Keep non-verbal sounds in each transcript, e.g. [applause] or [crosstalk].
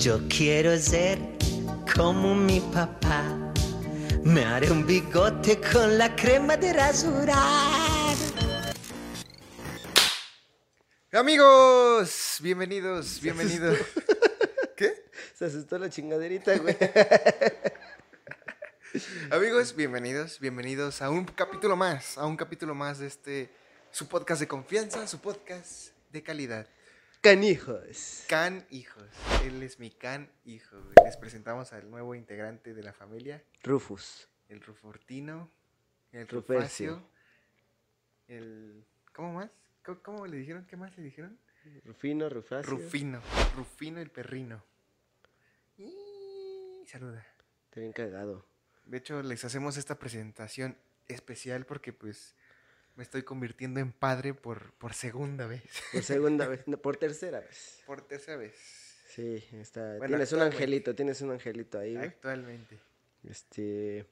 Yo quiero ser como mi papá. Me haré un bigote con la crema de rasurar. Amigos, bienvenidos, bienvenidos. [laughs] ¿Qué? Se asustó la chingaderita, güey. [laughs] Amigos, bienvenidos, bienvenidos a un capítulo más, a un capítulo más de este, su podcast de confianza, su podcast de calidad. Canijos. Can Hijos, él es mi Can Hijo. Les presentamos al nuevo integrante de la familia, Rufus. el Rufortino, el. Rufacio, el... ¿Cómo más? ¿Cómo, cómo le dijeron? ¿Qué más le dijeron? Rufino, Rufacio. Rufino, Rufino el perrino. Y saluda. Está bien cagado. De hecho, les hacemos esta presentación especial porque pues me estoy convirtiendo en padre por, por segunda vez. Por segunda vez, [laughs] no, por tercera vez. Por tercera vez. Sí, está. Bueno, tienes un angelito, tienes un angelito ahí, güey. Actualmente. Este.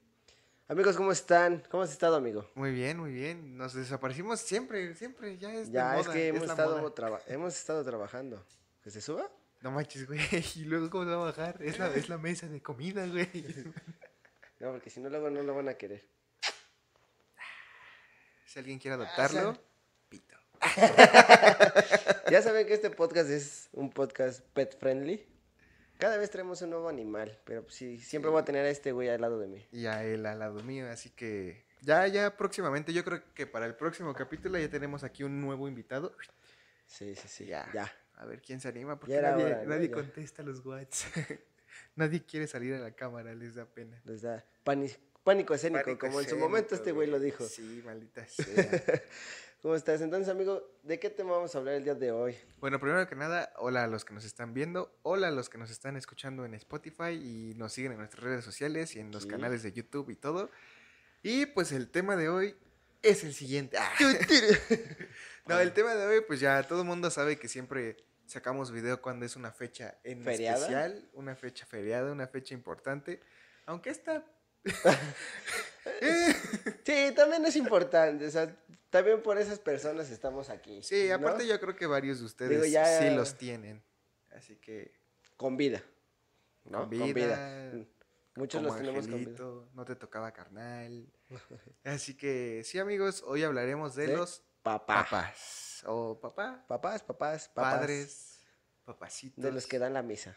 Amigos, ¿cómo están? ¿Cómo has estado, amigo? Muy bien, muy bien. Nos desaparecimos siempre, siempre. Ya es de Ya, es moda, que hemos estado, traba- [laughs] hemos estado trabajando. ¿Que se suba? No manches, güey. [laughs] Y luego, ¿cómo se va a bajar? Es la, es la mesa de comida, güey. No, porque si no, luego no lo van a querer. Si alguien quiere adoptarlo, sal. pito. [laughs] Ya saben que este podcast es un podcast pet friendly. Cada vez traemos un nuevo animal, pero pues sí, siempre voy a tener a este güey al lado de mí. y a él al lado mío, así que ya, ya próximamente, yo creo que para el próximo capítulo ya tenemos aquí un nuevo invitado. Sí, sí, sí. Ya. Ya. A ver quién se anima, porque nadie, hora, ¿no? nadie contesta los WhatsApp. [laughs] nadie quiere salir a la cámara, les da pena. Les da pani- pánico escénico, Pánico como en su momento este güey lo dijo. Sí, maldita [laughs] sea. ¿Cómo estás? Entonces, amigo, ¿de qué tema vamos a hablar el día de hoy? bueno, primero que nada, hola a los que nos están viendo, hola a los que nos están escuchando en Spotify y nos siguen en nuestras redes sociales y en los Sí. canales de YouTube y todo. Y pues el tema de hoy es el siguiente. Ah. [laughs] No, el tema de hoy, pues ya todo el mundo sabe que siempre sacamos video cuando es una fecha en ¿Feriada? especial, una fecha feriada, una fecha importante. Aunque esta. [laughs] Sí, también es importante. O sea, también por esas personas estamos aquí. Sí, ¿no? aparte yo creo que varios de ustedes Digo, ya- sí los tienen. Así que. Con vida. ¿no? Con vida, Muchos los tenemos con vida. No te tocaba carnal. Así que sí, amigos, hoy hablaremos de, los Papá. papás. O papá, Papás, papás, papás. padres, papacitos. De los que dan la misa.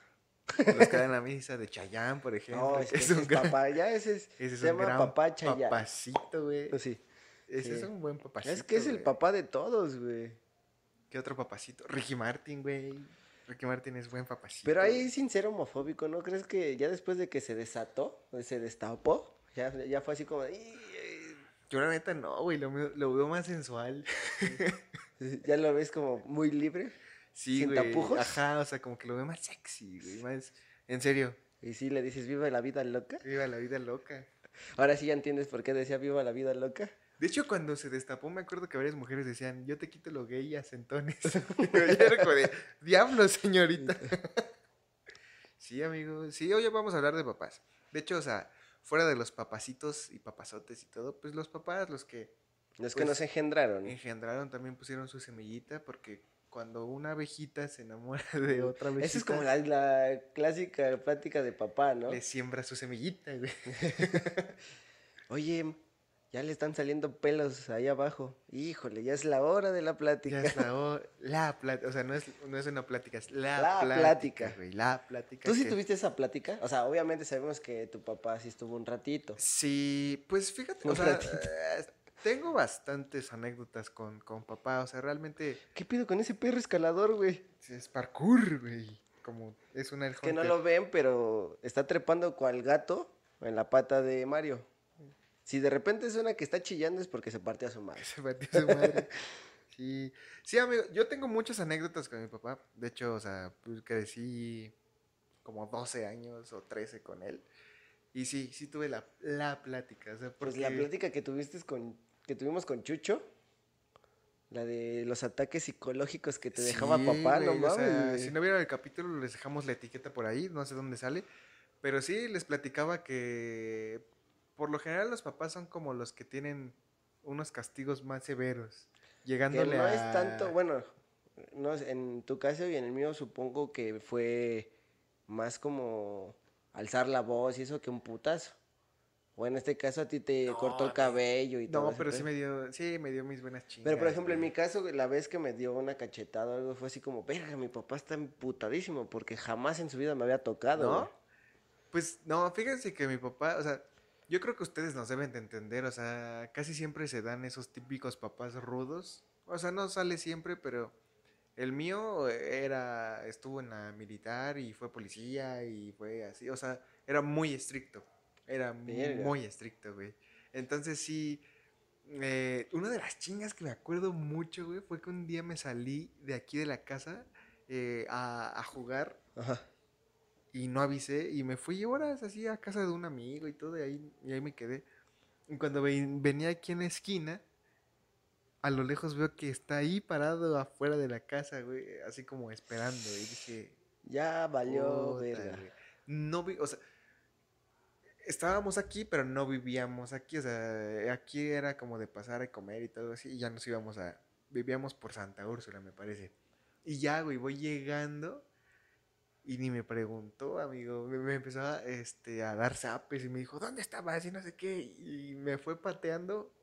Los que dan la misa de Chayán, por ejemplo. No, es, [laughs] es un es gran- papá. Ya ese es. Ese es se llama gran papá Chayán. papacito, güey. Pues sí. Ese sí. es un buen papacito. Es que es el papá de todos, güey. ¿Qué otro papacito? Ricky Martin, güey. Ricky Martin es buen papacito. Pero ahí güey. sin ser homofóbico, ¿no crees que ya después de que se desató, se destapó, ya, ya fue así como, de, "Ih, Yo la neta no, güey. Lo, veo- lo veo más sensual. eh", [laughs] ya lo ves como muy libre? Sí, ¿Sin güey. tapujos? Ajá, o sea, como que lo veo más sexy, güey. Más... En serio. Y sí le dices, viva la vida loca. Viva la vida loca. Ahora sí ya entiendes por qué decía viva la vida loca. De hecho, cuando se destapó, me acuerdo que varias mujeres decían, yo te quito lo gay a centones. Yo [laughs] era como de, diablo, señorita. [laughs] sí, amigo. Sí, hoy vamos a hablar de papás. De hecho, o sea, fuera de los papacitos y papazotes y todo, pues los papás, los que Los que Pues, nos engendraron. engendraron, también pusieron su semillita, porque cuando una abejita se enamora [laughs] de otra abejita, Esa es como la, la clásica plática de papá, ¿no? le siembra su semillita, güey. [laughs] Oye, ya le están saliendo pelos ahí abajo. Híjole, ya es la hora de la plática. Ya es la, [laughs] ho- la plática, o sea, no es, no es una plática, es la, La plática, plática. güey, la plática. ¿Tú sí que- tuviste esa plática? O sea, obviamente sabemos que tu papá sí estuvo un ratito. Sí, pues fíjate, Un o sea, ratito. Tengo bastantes anécdotas con, con papá, o sea, realmente ¿Qué pido con ese perro escalador, güey? es parkour, güey, como es una Que no lo ven, pero está trepando cual gato en la pata de Mario. Si de repente suena que está chillando es porque se partió a su madre. [laughs] Se partió su madre. Sí, sí, amigo, yo tengo muchas anécdotas con mi papá. De hecho, o sea, pues crecí como 12 años o 13 con él. Y sí, sí tuve la, la plática. O sea, Pues la plática que tuviste con, que tuvimos con Chucho, la de los ataques psicológicos que te dejaba papá, no o sea, mames. güey. si no vieron el capítulo, les dejamos la etiqueta por ahí, no sé dónde sale. Pero sí, les platicaba que por lo general los papás son como los que tienen unos castigos más severos. Que Llegándole no a... es tanto, bueno, no, en tu caso y en el mío supongo que fue más como alzar la voz y eso que un putazo. O en este caso a ti te No, cortó el no. cabello y todo. No, pero sí me dio, sí, me dio mis buenas chingas. Pero por ejemplo, en mi caso, la vez que me dio una cachetada o algo fue así como, verga, mi papá está emputadísimo porque jamás en su vida me había tocado. ¿No? güey". Pues no, fíjense que mi papá, o sea, yo creo que ustedes nos deben de entender, o sea, casi siempre se dan esos típicos papás rudos. O sea, no sale siempre, pero el mío era, estuvo en la militar y fue policía y fue así, o sea, era muy estricto. Era muy estricto, güey. Entonces sí, eh, una de las chingas que me acuerdo mucho, güey, fue que un día me salí de aquí de la casa eh, a, a jugar Ajá. y no avisé y me fui horas así a casa de un amigo y todo y ahí, y ahí me quedé. Y cuando ve- venía aquí en la esquina, a lo lejos veo que está ahí parado afuera de la casa, güey, así como esperando. Y dije, Ya valió, "Puta, verga. güey". No vi, o sea, estábamos aquí, pero no vivíamos aquí. O sea, aquí era como de pasar a comer y todo así. Y ya nos íbamos a. Vivíamos por Santa Úrsula, me parece. Y ya, güey, voy llegando. Y ni me preguntó, amigo. Me, empezó a, este, a dar zapes y me dijo, ¿dónde estabas? Y no sé qué. Y me fue pateando.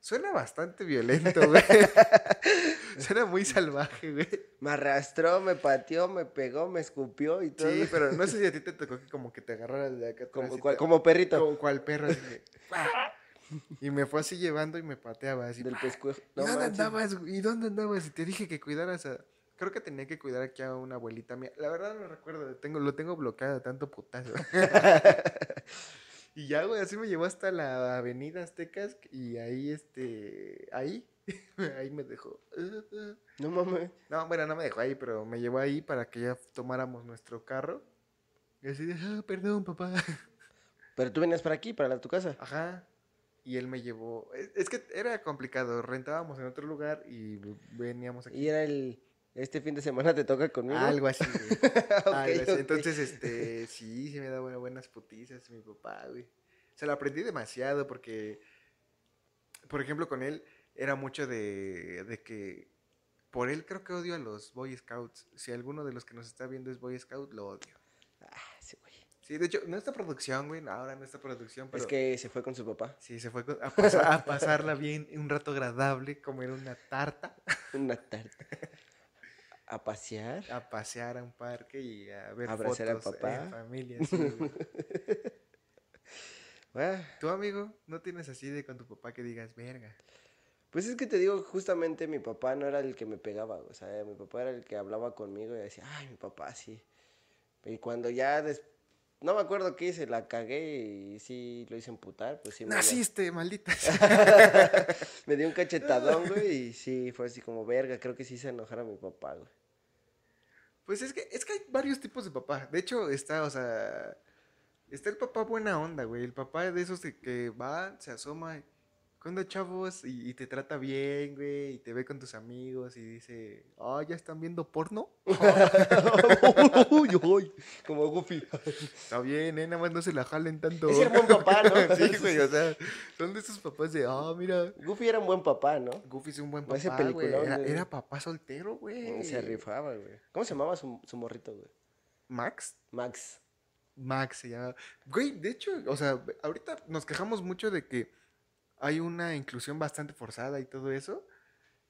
Suena bastante violento, güey. [laughs] Suena muy salvaje, güey. Me arrastró, me pateó, me pegó, me escupió y todo. Sí, pero no sé si a ti te tocó que como que te agarrara de acá como, y cual- te- como perrito. como cual perro así que, ¡pah! y me fue así llevando y me pateaba así del ¡pah! pescuezo. ¿Y dónde manches. andabas? güey? ¿Y dónde andabas? Y te dije que cuidaras a creo que tenía que cuidar aquí a una abuelita mía. La verdad no recuerdo, tengo lo tengo bloqueado de tanto putazo. [laughs] y ya güey, así me llevó hasta la Avenida Aztecas y ahí este ahí [laughs] ahí me dejó. No mames. No, bueno, no me dejó ahí, pero me llevó ahí para que ya tomáramos nuestro carro. Y así de, ah, perdón, papá. Pero tú venías para aquí, para la- tu casa. Ajá. Y él me llevó. Es, es que era complicado. Rentábamos en otro lugar y veníamos aquí. Y era el. Este fin de semana te toca conmigo. Algo así, [laughs] güey. Algo así. Entonces, este, sí, sí me da buena- buenas putizas mi papá, güey. Se lo aprendí demasiado porque, por ejemplo, con él era mucho de, de que, por él creo que odio a los Boy Scouts. Si alguno de los que nos está viendo es Boy Scout, lo odio. Ah, sí, güey. Sí, de hecho, no esta producción, güey, ahora no esta producción, pero... Es que se fue con su papá. Sí, se fue con- a, pasa- a pasarla bien, un rato agradable, comer una tarta, [laughs] Una tarta. A pasear. a pasear a un parque y a ver Abrazar a fotos papá. en familia. sí, [laughs] güey. Ah, ¿Tú, amigo, no tienes así de con tu papá que digas, verga? Pues es que te digo, justamente mi papá no era el que me pegaba, o sea, mi papá era el que hablaba conmigo y decía, ay, mi papá sí. Y cuando ya, des- no me acuerdo qué hice, la cagué y sí lo hice emputar, pues sí me, Naciste, maldita. [laughs] me dio un cachetadón, güey, y sí, fue así como, verga, creo que sí se enojar a mi papá, güey. Pues es que, es que hay varios tipos de papá. De hecho, está, o sea, está el papá buena onda, güey. El papá de esos de que va, se asoma, ¿cuándo chavos? Y, y te trata bien, güey, y te ve con tus amigos y dice, oh, ¿ya están viendo porno? [laughs] [laughs] uy, uy, como Goofy. Está bien, eh, nada más no se la jalen tanto. Ese era buen papá, ¿no? [laughs] sí, güey, o sea, son de esos papás de, ah, mira, Goofy era un buen papá, ¿no? Goofy es un buen papá, güey. Era, güey. era papá soltero, güey. Se rifaba, güey. ¿Cómo se llamaba su, su morrito, güey? Max. Max. Max se llama. Güey, de hecho, o sea, ahorita nos quejamos mucho de que hay una inclusión bastante forzada y todo eso.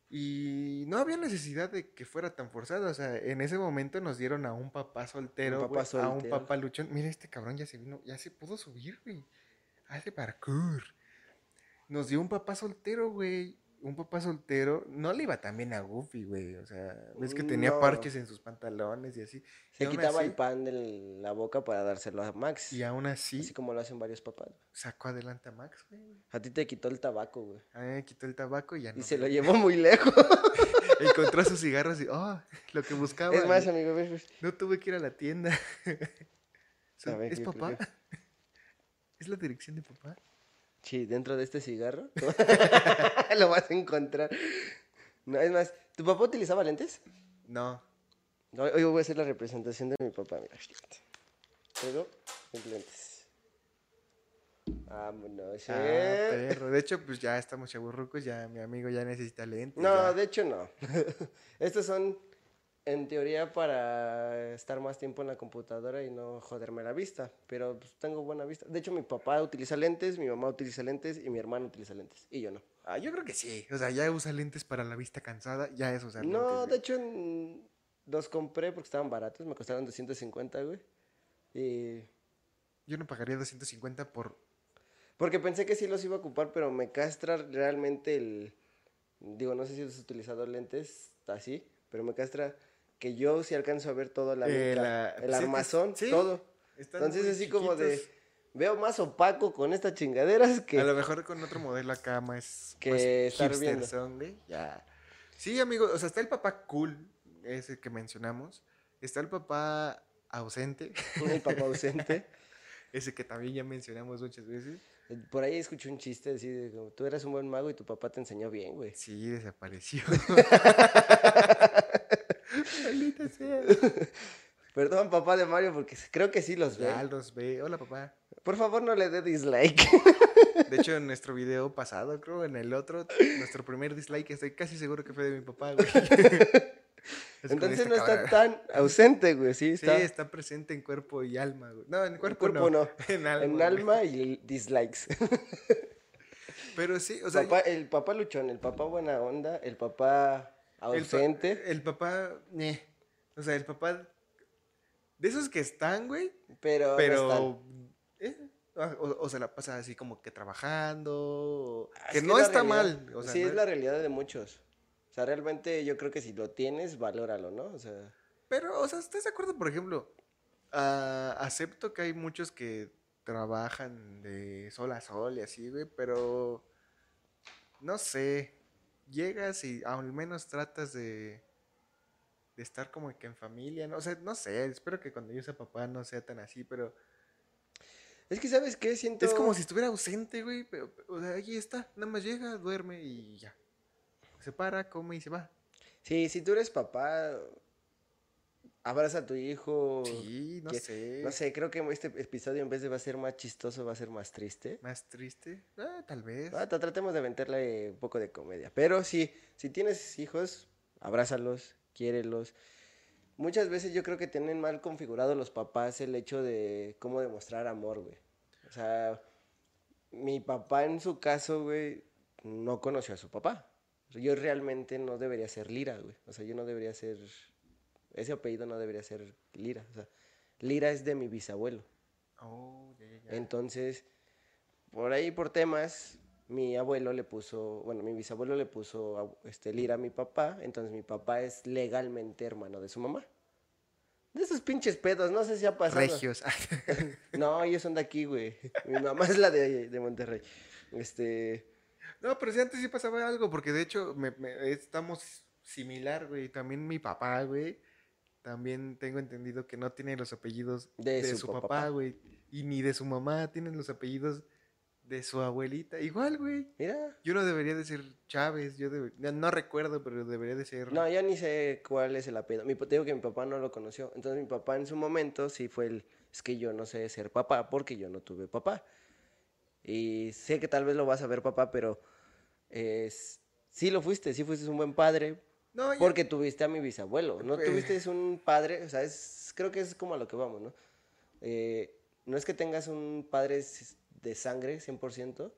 Y no había necesidad de que fuera tan forzada. O sea, en ese momento nos dieron a un papá soltero, Un papá güey, a un soltero. papá luchón. Mira, este cabrón ya se vino, ya se pudo subir, güey. Hace parkour. Nos dio un papá soltero, güey. Un papá soltero. No le iba tan bien a Goofy, güey. O sea, ves que tenía No. parches en sus pantalones y así. Se quitaba así- el pan de la boca para dárselo a Max. Y aún así, Así como lo hacen varios papás. sacó adelante a Max, güey. A ti te quitó el tabaco, güey. A mí me quitó el tabaco y ya no. Y se lo güey. llevó muy lejos. [laughs] Encontró sus cigarros y, oh, lo que buscaba. es más, y amigo, ves. No tuve que ir a la tienda. [laughs] Ver, ¿Es papá? [laughs] ¿Es la dirección de papá? Sí, dentro de este cigarro [laughs] lo vas a encontrar. No, es más, ¿tu papá utilizaba lentes? No. Hoy voy a hacer la representación de mi papá, mira. Pero, lentes. Vámonos, Ah, eh. perro. De hecho, pues ya estamos chaburrucos, ya mi amigo ya necesita lentes. No, ya. de hecho no. [laughs] Estos son En teoría para estar más tiempo en la computadora y no joderme la vista, pero pues, tengo buena vista. De hecho, mi papá utiliza lentes, mi mamá utiliza lentes y mi hermano utiliza lentes y yo no. Ah, yo creo que sí. O sea, ya usa lentes para la vista cansada, ya es usar No, lentes, de güey. hecho en- los compré porque estaban baratos, me costaron 250, güey. Y Yo no pagaría 250 por... porque pensé que sí los iba a ocupar, pero me castra realmente el digo, no sé si has utilizado lentes así, pero me castra que yo sí alcanzo a ver toda la Eh, la- el sí, es- armazón, sí, todo. Entonces así como de veo más opaco con estas chingaderas que A lo mejor con otro modelo acá más... Que más estar viendo. son, güey, Ya. Sí, amigo, o sea, está el papá cool, ese que mencionamos. Está el papá ausente, el papá ausente. [laughs] ese que también ya mencionamos muchas veces. Por ahí escuché un chiste así de como, tú eras un buen mago y tu papá te enseñó bien, güey. Sí, desapareció. [laughs] [laughs] Perdón, papá de Mario, porque creo que sí los ve. Ya los ve. Hola, papá. Por favor, no le dé dislike. [laughs] De hecho, en nuestro video pasado, creo, en el otro, nuestro primer dislike, estoy casi seguro que fue de mi papá, güey. [laughs] Es Entonces no está tan ausente, güey. Sí, Sí, está. está presente en cuerpo y alma, güey. No, en cuerpo, cuerpo no. no. En alma. en alma y dislikes. Pero sí, o sea, Papá- el papá luchón, el papá buena onda, el papá el, pa- ausente, el papá, ñe. O sea, el papá de esos que están, güey, pero, no pero eh, o, o se la pasa así como que trabajando, o- están. que Es no está realidad. mal, o sea, sí, no es la realidad de muchos. O sea, realmente yo creo que si lo tienes, valóralo, ¿no? O sea, Pero, o sea, ¿estás de acuerdo, por ejemplo? Ah, acepto que hay muchos que trabajan de sol a sol y así, güey, pero no sé, llegas y al menos tratas de, de estar como que en familia, ¿no? O sea, no sé, espero que cuando yo sea papá no sea tan así, pero es que ¿sabes qué? Siento... es como si estuviera ausente, güey, pero, o sea, ahí está, nada más llega, duerme y ya. Se para, come y se va. Sí, si tú eres papá, abraza a tu hijo. Sí, no que- sé. No sé, creo que este episodio en vez de va a ser más chistoso, va a ser más triste. Más triste, ah, tal vez. Ah, tra- tratemos de meterle un poco de comedia. Pero sí, si tienes hijos, abrázalos, quiérelos. Muchas veces yo creo que tienen mal configurado los papás el hecho de cómo demostrar amor, güey. O sea, mi papá en su caso, güey, no conoció a su papá. Yo realmente no debería ser Lira, güey. O sea, yo no debería ser... Ese apellido no debería ser Lira. O sea, Lira es de mi bisabuelo. Oh, ya, ya. Entonces, por ahí por temas, mi abuelo le puso, bueno, mi bisabuelo le puso a- este Lira a mi papá, entonces mi papá es legalmente hermano de su mamá. De esos pinches pedos, no sé si ha pasado. Regios. [laughs] No, ellos son de aquí, güey. Mi mamá es la de, de Monterrey. Este, no, pero sí antes sí pasaba algo, porque de hecho me- me- estamos similar, güey. También mi papá, güey. También tengo entendido que no tiene los apellidos De de, su su, papá. papá, güey. Y ni de su mamá, tienen los apellidos de su abuelita. Igual, güey. mira. Yo no debería de ser Chávez, yo debe- no, no recuerdo, pero debería de ser... No, yo ni sé cuál es el apellido. Mi, te digo que mi papá no lo conoció. Entonces mi papá en su momento sí fue el... Es que yo no sé ser papá porque yo no tuve papá. Y sé que tal vez lo vas a ver papá, pero... Es, sí lo fuiste, sí fuiste un buen padre. No, yo- Porque tuviste a mi bisabuelo. No Pues- tuviste un padre, o sea, es, creo que es como a lo que vamos, ¿no? Eh, no es que tengas un padre de sangre 100%,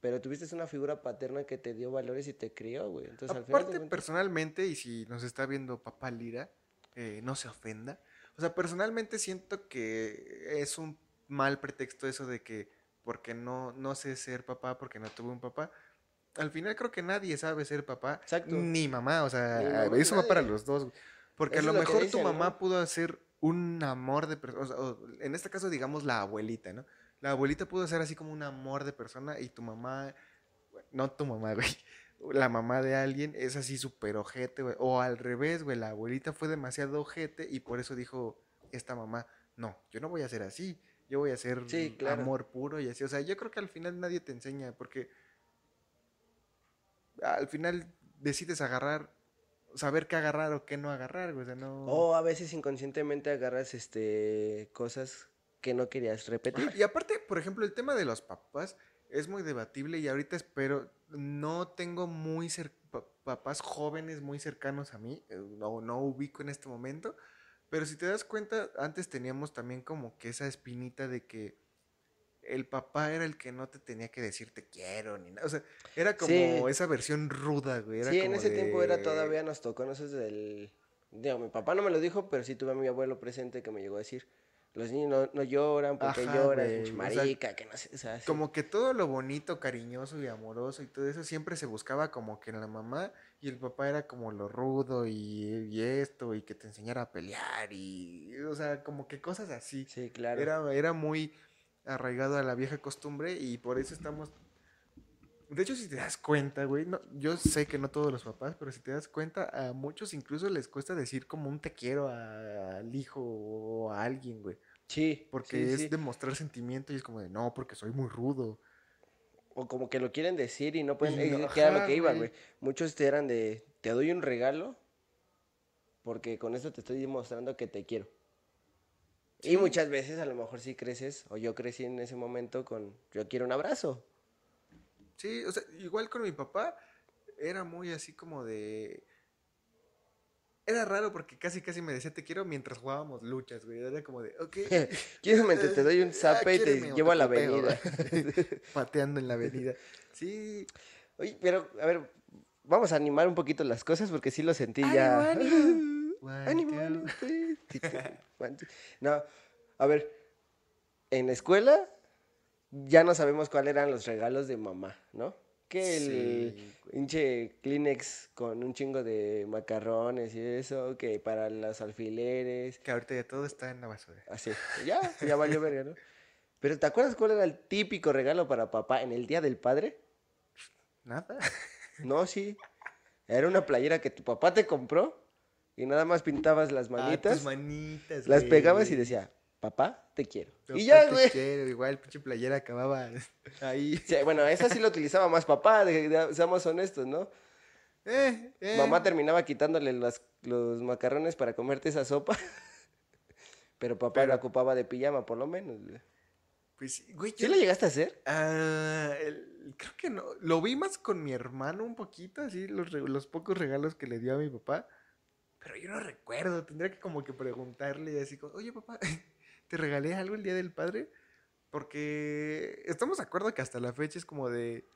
pero tuviste una figura paterna que te dio valores y te crió, güey. Entonces, al final Aparte, cuentas- personalmente, y si nos está viendo papá Lira, eh, no se ofenda. O sea, personalmente siento que es un mal pretexto eso de que porque no, no sé ser papá, porque no tuve un papá. Al final creo que nadie sabe ser papá, Exacto. ni mamá, o sea, mamá, eso va para nadie. los dos. Porque Eso a lo lo mejor dicen, tu ¿no? mamá pudo ser un amor de persona, o sea, o en este caso digamos la abuelita, ¿no? La abuelita pudo ser así como un amor de persona y tu mamá, no tu mamá, güey, [laughs] la mamá de alguien es así súper ojete, güey. O al revés, güey, la abuelita fue demasiado ojete y por eso dijo esta mamá, no, yo no voy a ser así, yo voy a ser Sí, claro. amor puro y así. O sea, yo creo que al final nadie te enseña porque al final decides agarrar, saber qué agarrar o qué no agarrar, güey. O sea, no... O a veces inconscientemente agarras este cosas que no querías repetir. Y aparte, por ejemplo, el tema de los papás es muy debatible y ahorita espero, no tengo muy papás jóvenes muy cercanos a mí, eh, no, no ubico en este momento, pero si te das cuenta, antes teníamos también como que esa espinita de que el papá era el que no te tenía que decir te quiero ni nada. O sea, era como Sí. esa versión ruda, güey. Era sí, en ese tiempo era todavía nos tocó, no sé, desde el... Digo, mi papá no me lo dijo, pero sí tuve a mi abuelo presente que me llegó a decir, los niños no, no lloran porque Ajá, lloras, güey, pinche o sea, marica, que no sé, o sea, sí. Como que todo lo bonito, cariñoso y amoroso y todo eso siempre se buscaba como que en la mamá y el papá era como lo rudo y, y esto y que te enseñara a pelear y, o sea, como que cosas así. Sí, claro. Era, era muy arraigado a la vieja costumbre y por eso estamos... De hecho, si te das cuenta, güey, no, yo sé que no todos los papás, pero si te das cuenta, a muchos incluso les cuesta decir como un te quiero a- al hijo o a alguien, güey. Sí, Porque sí, es sí. demostrar sentimiento y es como de, no, porque soy muy rudo. O como que lo quieren decir y no pueden... Y no- eh, que era lo que iba, güey. Muchos te eran de, te doy un regalo porque con esto te estoy demostrando que te quiero. Y muchas veces a lo mejor sí creces, o yo crecí en ese momento con, yo quiero un abrazo. Sí, o sea, igual con mi papá era muy así como de... Era raro porque casi casi me decía te quiero mientras jugábamos luchas, güey. Era como de, ok. [laughs] Quiero te, te doy un [laughs] Ah, zape y te llevo a la avenida. [laughs] Pateando en la avenida. Sí. Oye, pero, a ver, vamos a animar un poquito las cosas porque sí lo sentí ya. Two. No, a ver, en la escuela ya no sabemos cuáles eran los regalos de mamá, ¿no? Que el Sí, hinche Kleenex con un chingo de macarrones y eso, que para los alfileres, Que ahorita ya todo está en la basura. así. Ya, ya valió verga, ¿no? Pero ¿te acuerdas cuál era el típico regalo para papá en el Día del Padre? Nada. No, sí. Era una playera que tu papá te compró y nada más pintabas las Ah, manitas, tus manitas, las güey. pegabas y decía, papá, te quiero. Papá, y ya, te güey. quiero, Igual, pinche playera acababa [laughs] ahí. Sí, bueno, esa sí lo utilizaba más papá, de- de- seamos honestos, ¿no? Eh, eh. Mamá terminaba quitándole las- los macarrones para comerte esa sopa. [laughs] Pero papá Pero- la ocupaba de pijama, por lo menos. güey. Pues, güey, ¿Sí yo- lo llegaste a hacer? Ah, el- creo que no. Lo vi más con mi hermano un poquito, así, los, los pocos regalos que le dio a mi papá. Pero yo no recuerdo, tendría que como que preguntarle así, como, oye papá, [laughs] ¿te regalé algo el Día del Padre? Porque estamos de acuerdo que hasta la fecha es como de,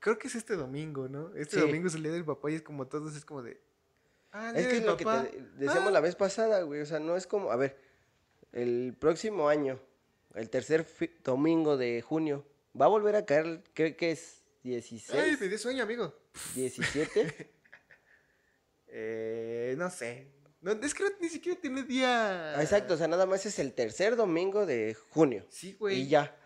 creo que es este domingo, ¿no? Este Sí. domingo es el Día del Papá y es como todos, es como de, ah, el Es que es lo que te decíamos Ah. la vez pasada, güey. O sea, no es como, a ver, el próximo año, el tercer domingo de junio, va a volver a caer, creo que es 16, Ay, me dio sueño, amigo. 17. [laughs] Eh, no sé. No, es que no- ni siquiera tiene día. Ah, Exacto, o sea, nada más es el tercer domingo de junio. Sí, güey. Y ya.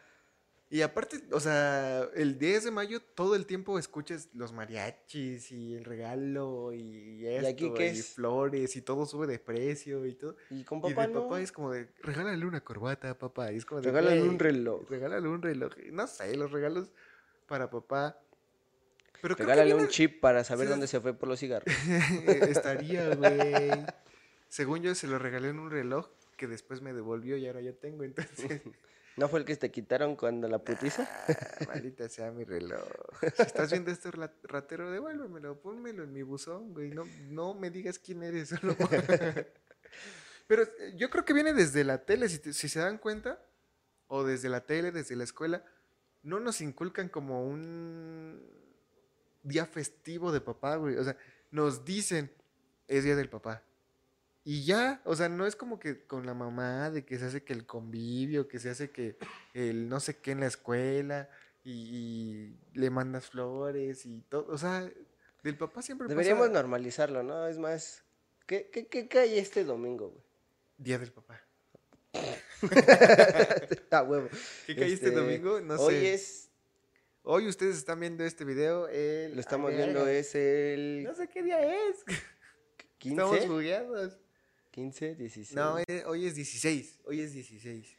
Y aparte, o sea, el 10 de mayo todo el tiempo escuchas los mariachis y el regalo y esto, y, aquí qué es? flores y todo sube de precio y todo. Y con y papá de no. papá es como de, regálale una corbata, papá. Y es como de, Regálale "Güey, un reloj. Regálale un reloj. No sé, los regalos para papá. Pero Regálale un chip para saber Sí. dónde se fue por los cigarros. [laughs] Estaría, güey. Según yo, se lo regalé en un reloj que después me devolvió y ahora yo tengo, entonces... [laughs] ¿No fue el que te quitaron cuando la putiza? Ah, maldita sea mi reloj. Si estás viendo esto, ra- ratero, devuélvemelo, pónmelo en mi buzón, güey. No, no me digas quién eres. Solo... [laughs] Pero eh, yo creo que viene desde la tele, si, te- si se dan cuenta, o desde la tele, desde la escuela, no nos inculcan como un día festivo de papá, güey. O sea, nos dicen, es día del papá. Y ya, o sea, no es como que con la mamá de que se hace que el convivio, que se hace que el no sé qué en la escuela y, y le mandas flores y todo. O sea, del papá siempre Deberíamos pasa normalizarlo, ¿no? Es más, ¿qué, qué, qué cae este domingo, güey? día del papá. [laughs] ah, huevo. ¿Qué cae este, Este, domingo? No Hoy sé. es, Hoy ustedes están viendo este video. El... lo estamos viendo, es el No sé qué día es. Estamos 15, bugueados. 15, 16. No, eh, hoy es 16. Hoy es 16.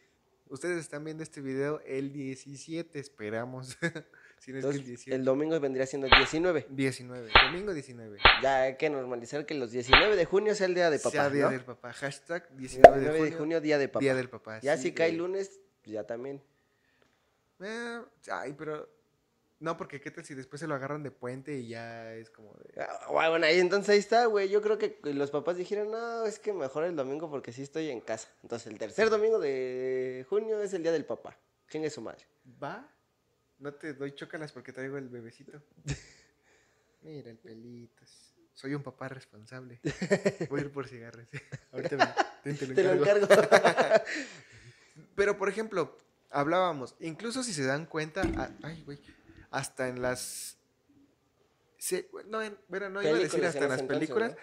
Ustedes están viendo este video el 17, esperamos. [laughs] si no es que el Entonces, 18. el domingo vendría siendo el 19. 19. Domingo 19. Ya hay que normalizar que los 19 de junio sea el día de papá, Sea día ¿no? del papá. Hashtag 19 19 de de junio. junio, día de papá. Día del papá. Ya sí, si cae güey. lunes, pues ya también. Eh, ay, pero No, porque qué tal si después se lo agarran de puente y ya es como de... Ah, Bueno, ahí entonces ahí está, güey. Yo creo que los papás dijeron, no, es que mejor el domingo porque sí estoy en casa. Entonces el tercer domingo de junio es el día del papá. Chingue su madre. ¿Va? No te doy chócalas porque traigo el bebecito. [laughs] Mira el pelito. Soy un papá responsable. [laughs] Voy a ir por cigarros. Ahorita me, te lo [laughs] Te lo encargo. encargo. Pero, por ejemplo, hablábamos, incluso si se dan cuenta, a- ay, güey, hasta en las... sí, no, en- bueno, no iba a decir hasta en las entonces, películas, ¿no?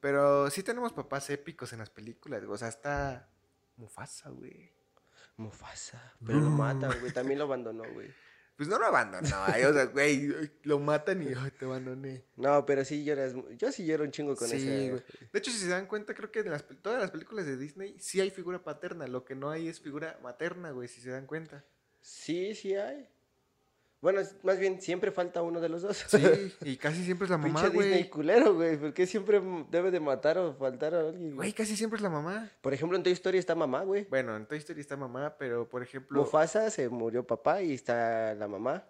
pero sí tenemos papás épicos en las películas, o sea, está Mufasa, güey. Mufasa. Pero lo matan, güey. También lo abandonó, güey. [laughs] Pues no lo abandonó, ay, o sea, güey, lo matan y te abandoné. No, pero sí lloras. Yo sí lloro un chingo con Sí, ese. güey. De hecho, si se dan cuenta, creo que en las, todas las películas de Disney sí hay figura paterna. Lo que no hay es figura materna, güey, si se dan cuenta. Sí, sí hay. Bueno, es- más bien siempre falta uno de los dos. Sí, [laughs] y casi siempre es la mamá, Pinche Disney güey. culero, güey. ¿Por qué siempre debe de matar o faltar a alguien? Güey, casi siempre es la mamá. Por ejemplo, en Toy Story está mamá, güey. Bueno, en Toy Story está mamá, pero por ejemplo. Mufasa se murió papá y está la mamá.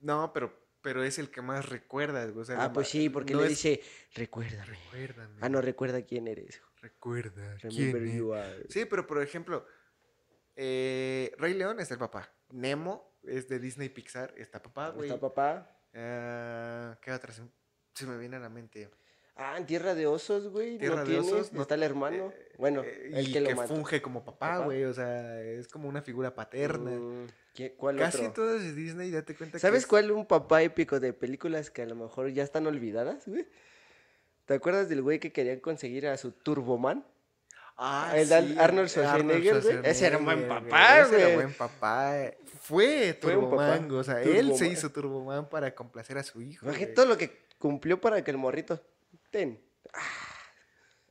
No, pero, pero es el que más recuerdas, güey. o sea, Ah, pues sí, porque no le es- dice, recuérdame. Recuérdame. Ah, no, recuerda quién eres. Recuerda. Remember ¿quién you es? are. Sí, pero por ejemplo, eh, Rey León está el papá. Nemo es de Disney Pixar, está papá, güey. Está papá. Ah, ¿Qué otra se, se me viene a la mente? Ah, en Tierra de Osos, güey. Tierra no de tiene. Osos, no- Está el hermano. Eh, bueno, eh, el y que lo mató. funge como papá, güey. O sea, es como una figura paterna. Mm, ¿qué- ¿Cuál Casi otro? todas de Disney, date cuenta que ¿Sabes es- cuál un papá épico de películas que a lo mejor ya están olvidadas, güey? ¿Te acuerdas del güey que querían conseguir a su Turboman? Ah, El Ar- Arnold Schwarzenegger, güey. Ese era un buen Schwarzenegger, papá, Ese era güey. buen papá. Fue Fue. Turboman, o sea, él se hizo Turboman para complacer a su hijo. Imagínate todo lo que cumplió para que el morrito. Ten.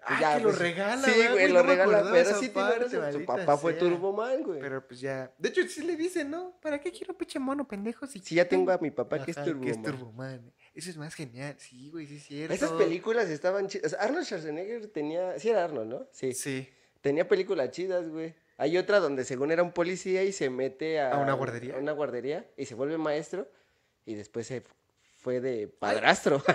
Ah, Ya, que lo pues, regala, Sí, ¿verdad, güey, No lo me regala. Pero sí tiene parte. Su papá fue sea. Turboman, güey. Pero pues ya. De hecho, sí le dicen, ¿no? ¿Para qué quiero pinche mono pendejo? Si, Si ya tengo a mi papá que es Turboman. Turboman. Eso es más genial. Sí, güey, sí es cierto. Esas películas estaban chidas. Arnold Schwarzenegger tenía. Sí, era Arnold, ¿no? Sí. Sí. Tenía películas chidas, güey. Hay otra donde según era un policía y se mete a... ¿A una guardería? A una guardería y se vuelve maestro y después se fue de padrastro. [laughs]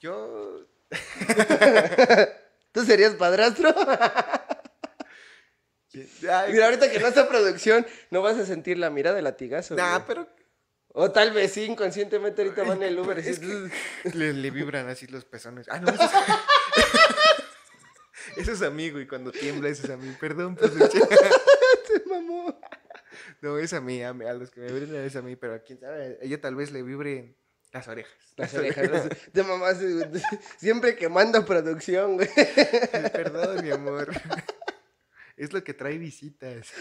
Yo. [laughs] ¿Tú serías padrastro? [laughs] Ay, Mira, ahorita que no está producción, no vas a sentir la mirada de latigazo. Nah, güey. pero. O tal vez sí, inconscientemente ahorita van en el Uber. Es que le, le vibran así los pezones. Ah, no, eso es, eso es a mí, güey. Cuando tiembla, eso es a mí. Perdón, peluche. "Se [laughs] mamó". No, es a mí. A, mí, a los que me vibran es a mí. Pero a quién sabe, ella tal vez le vibren las orejas. Las orejas. las- De mamá, siempre quemando producción, güey. Perdón, mi amor. Es lo que trae visitas.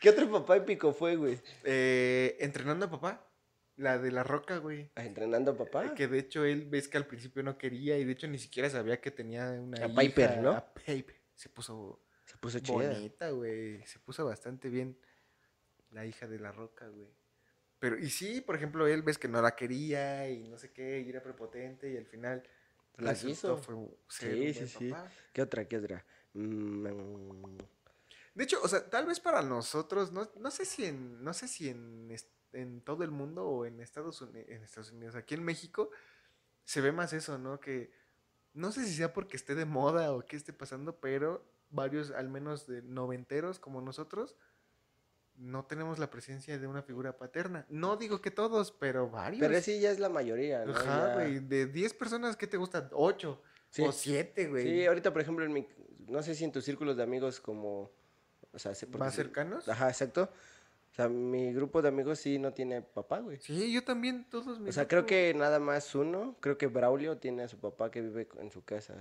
¿Qué otro papá épico fue, güey? Eh, entrenando a papá. La de la roca, güey. Ah, ¿Entrenando a papá? Que de hecho él ves que al principio no quería y de hecho ni siquiera sabía que tenía una A hija, Piper, ¿no? a Piper. Se puso Se puso chida. bonita, güey. Se puso bastante bien la hija de la roca, güey. Pero, y sí, por ejemplo, él ves que no la quería y no sé qué, y era prepotente y al final La quiso. fue Sí, sí, sí. papá. ¿Qué otra? ¿Qué otra? Mm, De hecho, o sea, tal vez para nosotros, no, no sé si en, no sé si en, en todo el mundo o en Estados, Uni- en Estados Unidos, aquí en México, se ve más eso, ¿no? Que no sé si sea porque esté de moda o qué esté pasando, pero varios, al menos de noventeros como nosotros, no tenemos la presencia de una figura paterna. No digo que todos, pero varios. Pero sí, ya es la mayoría, ¿no? Ajá, Ya- güey. De 10 personas, ¿qué te gustan? 8 Sí. o 7, güey. Sí, ahorita, por ejemplo, en mi... No sé si en tus círculos de amigos como... O sea, ¿Más cercanos? Ajá, exacto. O sea, mi grupo de amigos sí no tiene papá, güey. Sí, yo también, todos mis O sea, creo que nada más uno. Creo que Braulio tiene a su papá que vive en su casa.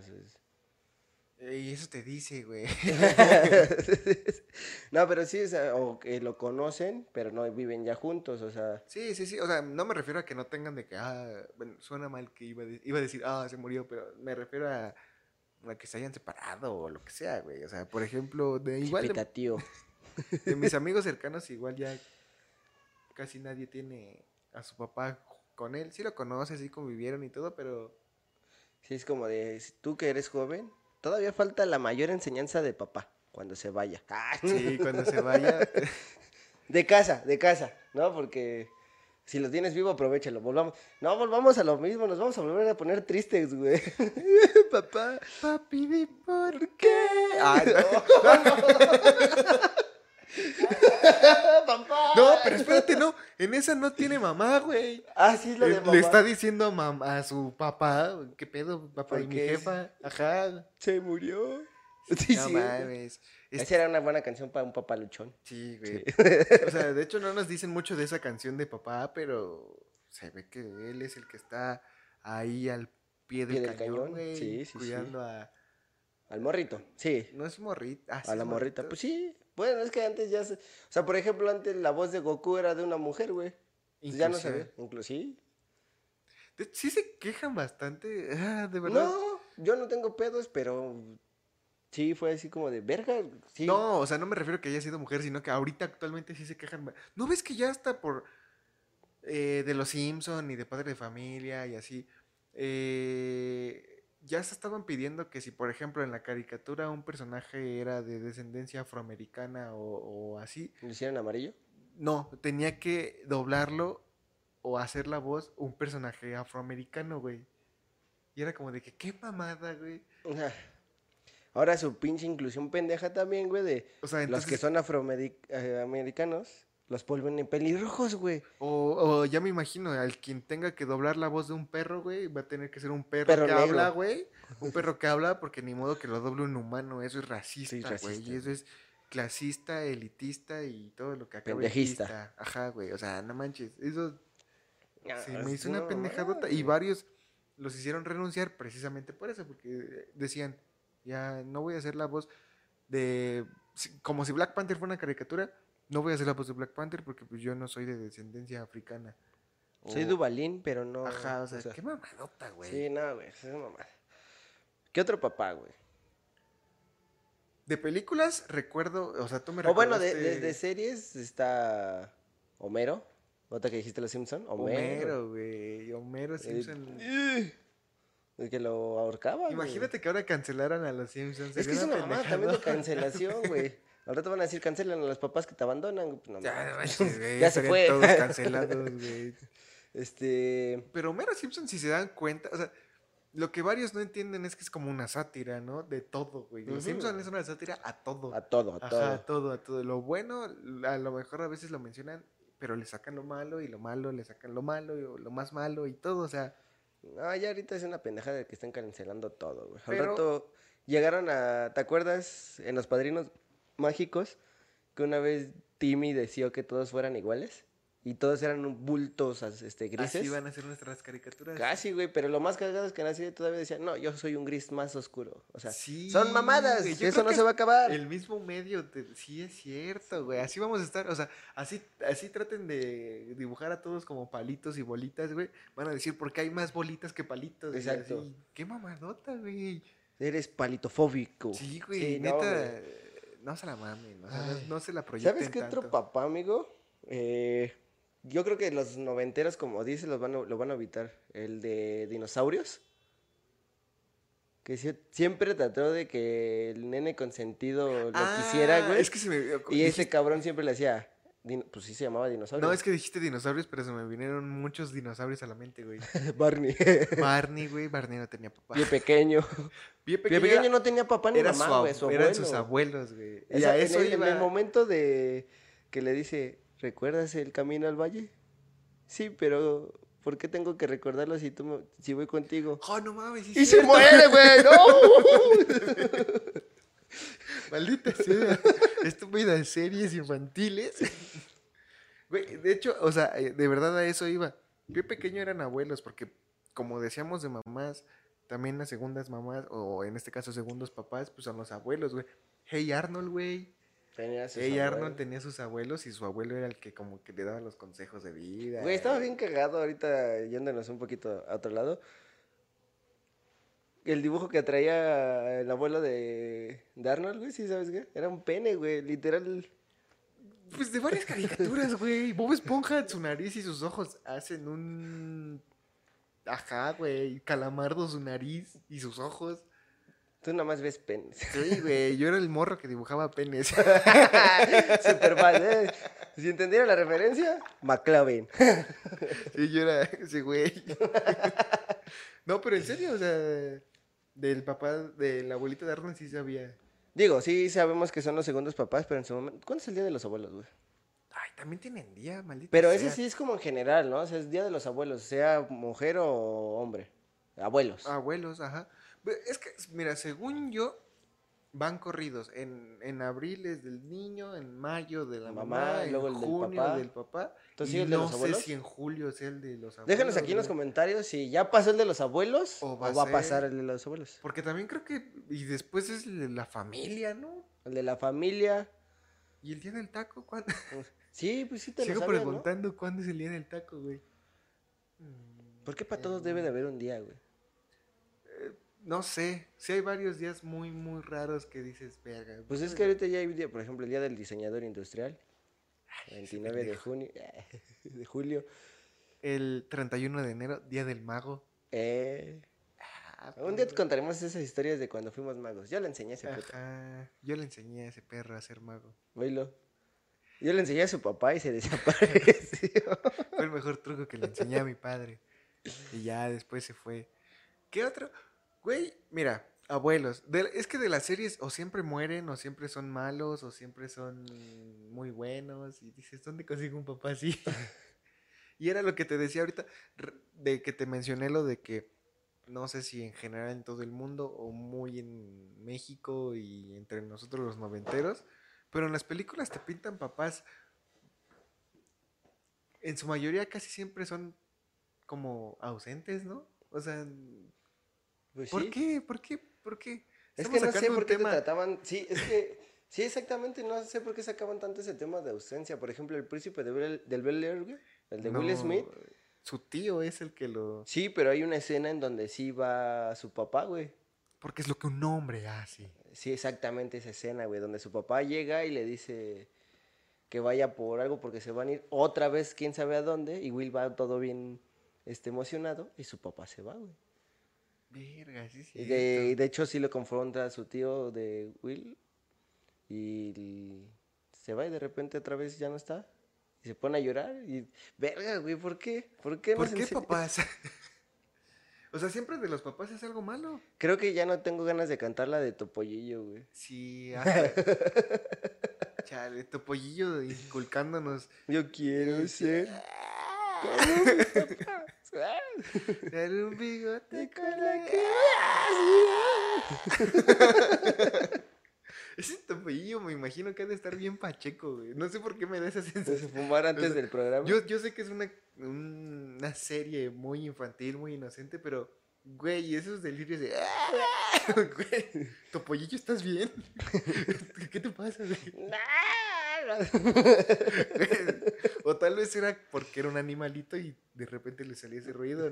Eh, Y eso te dice, güey. [laughs] no, pero sí, o, sea, o que lo conocen, pero no viven ya juntos, o sea... Sí, sí, sí. O sea, no me refiero a que no tengan de que, ah, bueno, suena mal que iba a, de- iba a decir, ah, se murió, pero me refiero a, a que se hayan separado o lo que sea, güey. O sea, por ejemplo, de igual de, Chipeta, tío. [laughs] de mis amigos cercanos, igual ya casi nadie tiene a su papá con él. Sí lo conoce, sí convivieron y todo, pero Sí, es como de, tú que eres joven, todavía falta la mayor enseñanza de papá. cuando se vaya. Ah, [laughs] Sí, cuando se vaya. [laughs] De casa, de casa, ¿no? Porque si lo tienes vivo, aprovechalo. Volvamos. No, volvamos a lo mismo. Nos vamos a volver a poner tristes, güey. Papá. Papi, por qué. Ah, [laughs] Papá. no, pero espérate, no. En esa no tiene mamá, güey. Ah, sí, es lo de Eh, mamá. Le está diciendo a, mam- a su papá, ¿qué pedo, papá? Y mi jefa, ajá. Se murió. Sí, no sí. mames. Esa era una buena canción para un papá luchón. Sí, güey. O sea, de hecho no nos dicen mucho de esa canción de papá, pero se ve que él es el que está ahí al pie del, Pie del cañón, cañón, güey. sí, sí, cuidando a... Al morrito, sí. No es morrita. ah, A la morrita. morrito. Pues sí. Bueno, es que antes ya se... O sea, por ejemplo, antes la voz de Goku era de una mujer, güey. Pues ya no se ve. Inclusive. De- Sí se quejan bastante. [laughs] Ah, de verdad. No, yo no tengo pedos, pero sí fue así como de verga. Sí. No, o sea, no me refiero a que haya sido mujer, sino que ahorita actualmente sí se quejan. ¿No ves que ya está por eh, de los Simpson y de Padre de Familia y así? eh, ya se estaban pidiendo que si, por ejemplo, en la caricatura un personaje era de descendencia afroamericana o, o así, ¿Lo hicieron amarillo? no, tenía que doblarlo o hacer la voz un personaje afroamericano, güey. Y era como de que, qué mamada, güey. [laughs] Ahora su pinche inclusión pendeja también, güey, de O sea, los que son afroamericanos, los vuelven en pelirrojos, güey. O, o ya me imagino, al quien tenga que doblar la voz de un perro, güey, va a tener que ser un perro, Perro que negro. habla, güey. Un [laughs] perro que habla, porque ni modo que lo doble un humano. Eso es racista, Sí, güey. racista. Y eso es clasista, elitista y todo lo que acaba en Pendejista. Ajá, güey. O sea, no manches. Eso se Ah, me es hizo una pendejadota. Y güey. varios los hicieron renunciar precisamente por eso, porque decían, ya no voy a hacer la voz de... Como si Black Panther fuera una caricatura, no voy a hacer la voz de Black Panther porque pues yo no soy de descendencia africana. Soy Dubalín, pero no. Ajá, o sea, qué mamadota, güey. Sí, no, güey, es mamada. ¿Qué otro papá, güey? De películas recuerdo, o sea, tú me O bueno, de, recordaste- de- de series está Homero. Otra que dijiste los Simpson. Homero. Homero, güey. Homero Simpson. Eh, El que lo ahorcaba. Imagínate que ahora cancelaran a los Simpsons. Es que es una mamada también de cancelación, güey. [laughs] Al rato van a decir cancelan a los papás que te abandonan. Pues, no Ya, manches, [laughs] güey, Ya se fue. todos [laughs] cancelados, güey. Este. Pero Homero Simpson, si se dan cuenta, o sea, lo que varios no entienden es que es como una sátira, ¿no? De todo, güey. Los Ujú. Simpson es una sátira a todo. A todo, a Ajá, todo. a todo, a todo. Lo bueno, a lo mejor a veces lo mencionan, pero le sacan lo malo y lo malo le sacan lo malo y lo más malo y todo, o sea. No, ya ahorita es una pendejada de que están cancelando todo, güey. Al Pero- rato llegaron a. ¿Te acuerdas en Los Padrinos Mágicos? Que una vez Timmy deseó que todos fueran iguales. Y todos eran bultos este, grises. Así van a ser nuestras caricaturas. Casi, güey, pero lo más cagado es que nací todavía decía, no, yo soy un gris más oscuro. O sea, Sí, son mamadas, güey, eso no se va a acabar. El mismo medio, te- sí es cierto, güey. Así vamos a estar, o sea, así, así traten de dibujar a todos como palitos y bolitas, güey. Van a decir, porque hay más bolitas que palitos. Exacto. así. Qué mamadota, güey. Eres palitofóbico. Sí, güey, Sí, no, neta. güey. No, se la mamen, o sea, no, se la proyecten ¿Sabes qué tanto. otro papá, amigo? Eh, yo creo que los noventeros, como dices, los van a- lo van a evitar. El de dinosaurios. Que sie- siempre trató de que el nene consentido lo quisiera, Ah, güey. Es que se me... Y ese cabrón siempre le hacía. Din- Pues sí se llamaba dinosaurio. No, es que dijiste dinosaurios, pero se me vinieron muchos dinosaurios a la mente, güey. [laughs] Barney. [laughs] Barney, güey, Barney no tenía papá. Pie pequeño. [laughs] Pie Pie pequeño pequeño era- no tenía papá ni era mamá, su güey, su eran sus abuelos, güey. Y a en eso el, en el momento de que le dice, ¿recuerdas el camino al valle? Sí, pero ¿por qué tengo que recordarlo si tú me- si voy contigo? Oh, no mames, sí Y se muere, güey, no. [laughs] Maldita sea. [laughs] Estúpida de series infantiles. [laughs] Güey, de hecho, o sea, eh, de verdad a eso iba. Pie pequeño eran abuelos, porque como decíamos de mamás, también las segundas mamás, o en este caso segundos papás, pues son los abuelos, güey. Hey Arnold, güey. Tenía sus Hey abuelos. Arnold tenía sus abuelos y su abuelo era el que como que le daba los consejos de vida. Güey, estaba bien cagado ahorita yéndonos un poquito a otro lado. El dibujo que traía el abuelo de, de Arnold, güey, ¿sí sabes qué? Era un pene, güey, literal. Pues de varias caricaturas, [laughs] güey. Bob Esponja, su nariz y sus ojos hacen un. Ajá, güey. Calamardo, su nariz y sus ojos. Tú nada más ves penes. Sí, güey, yo era el morro que dibujaba penes. [laughs] Super mal, ¿eh? Si entendieron la referencia, McLovin. Sí, yo era ese güey. [laughs] No, pero en serio, o sea, del papá, de la abuelita de Arnold sí sabía. Digo, sí sabemos que son los segundos papás, pero en su momento. ¿Cuándo es el día de los abuelos, güey? Ay, también tienen día, maldito. Pero ese sí es como en general, ¿no? O sea, es día de los abuelos, sea mujer o hombre. Abuelos. Abuelos, ajá. Es que, mira, según yo, van corridos. En, en abril es del niño, en mayo de la Mamá, mamá, en luego el del junio papá. del papá. Entonces, y ¿sí el de no los sé si en julio es el de los abuelos. Déjanos aquí en los comentarios si ya pasó el de los abuelos o O va, a a pasar el de los abuelos. Porque también creo que. Y después es el de la familia, ¿no? El de la familia. ¿Y el día del taco? ¿Cuándo? Sí, pues sí te Sigo lo sabías, ¿no? preguntando cuándo es el día del taco, güey. Mm, ¿Por qué para todos debe de haber un día, güey? No sé. Sí hay varios días muy, muy raros que dices, verga. Pues es que ahorita ya hay día, por ejemplo, el día del diseñador industrial. 29 de junio, [laughs] de julio. El 31 de enero, día del mago. Eh, Ah, un día te perro. contaremos esas historias de cuando fuimos magos. Yo le enseñé a ese puto. Yo le enseñé a ese perro a ser mago. Oílo. Yo le enseñé a su papá y se [laughs] desapareció. Fue el mejor truco que le enseñé a mi padre. Y ya después se fue. ¿Qué otro? Güey, mira, abuelos. es que de las series o siempre mueren, o siempre son malos, o siempre son muy buenos. Y dices, ¿dónde consigo un papá así? [laughs] y era lo que te decía ahorita, de que te mencioné lo de que no sé si en general en todo el mundo o muy en México y entre nosotros los noventeros, pero en las películas te pintan papás en su mayoría casi siempre son como ausentes, ¿no? O sea, Pues ¿por sí. qué? ¿Por qué? ¿Por qué? Es que no sé por qué te tema- trataban. Sí, es que. Sí, exactamente. No sé por qué sacaban tanto ese tema de ausencia. Por ejemplo, el príncipe de Bel- del Bel Air, güey, El de Will Smith. Su tío es el que lo... Sí, pero hay una escena en donde sí va su papá, güey. Porque es lo que un hombre hace. Sí, exactamente esa escena, güey, donde su papá llega y le dice que vaya por algo porque se van a ir otra vez, quién sabe a dónde, y Will va todo bien este, emocionado y su papá se va, güey. Verga, sí, sí. Y de, y de hecho sí lo confronta a su tío de Will y se va y de repente otra vez ya no está. Y se pone a llorar y, verga, güey, ¿por qué? ¿Por qué? ¿Por qué papás? [laughs] o sea, siempre de los papás es algo malo. Creo que ya no tengo ganas de cantar la de Topollillo, güey. Sí, hasta... [laughs] Chale, Topollillo inculcándonos. Yo quiero ser Dar un bigote con la que [laughs] Ese Topollillo me imagino que ha de estar bien pacheco, güey. No sé por qué me da esa sensación. fumar antes O sea, del programa. Yo, yo sé que es una, un- una serie muy infantil, muy inocente, pero, güey, esos delirios de... Güey, Topollillo, ¿estás bien? [laughs] ¿Qué te pasa, güey? [laughs] O tal vez era porque era un animalito y de repente le salía ese [laughs] ruido.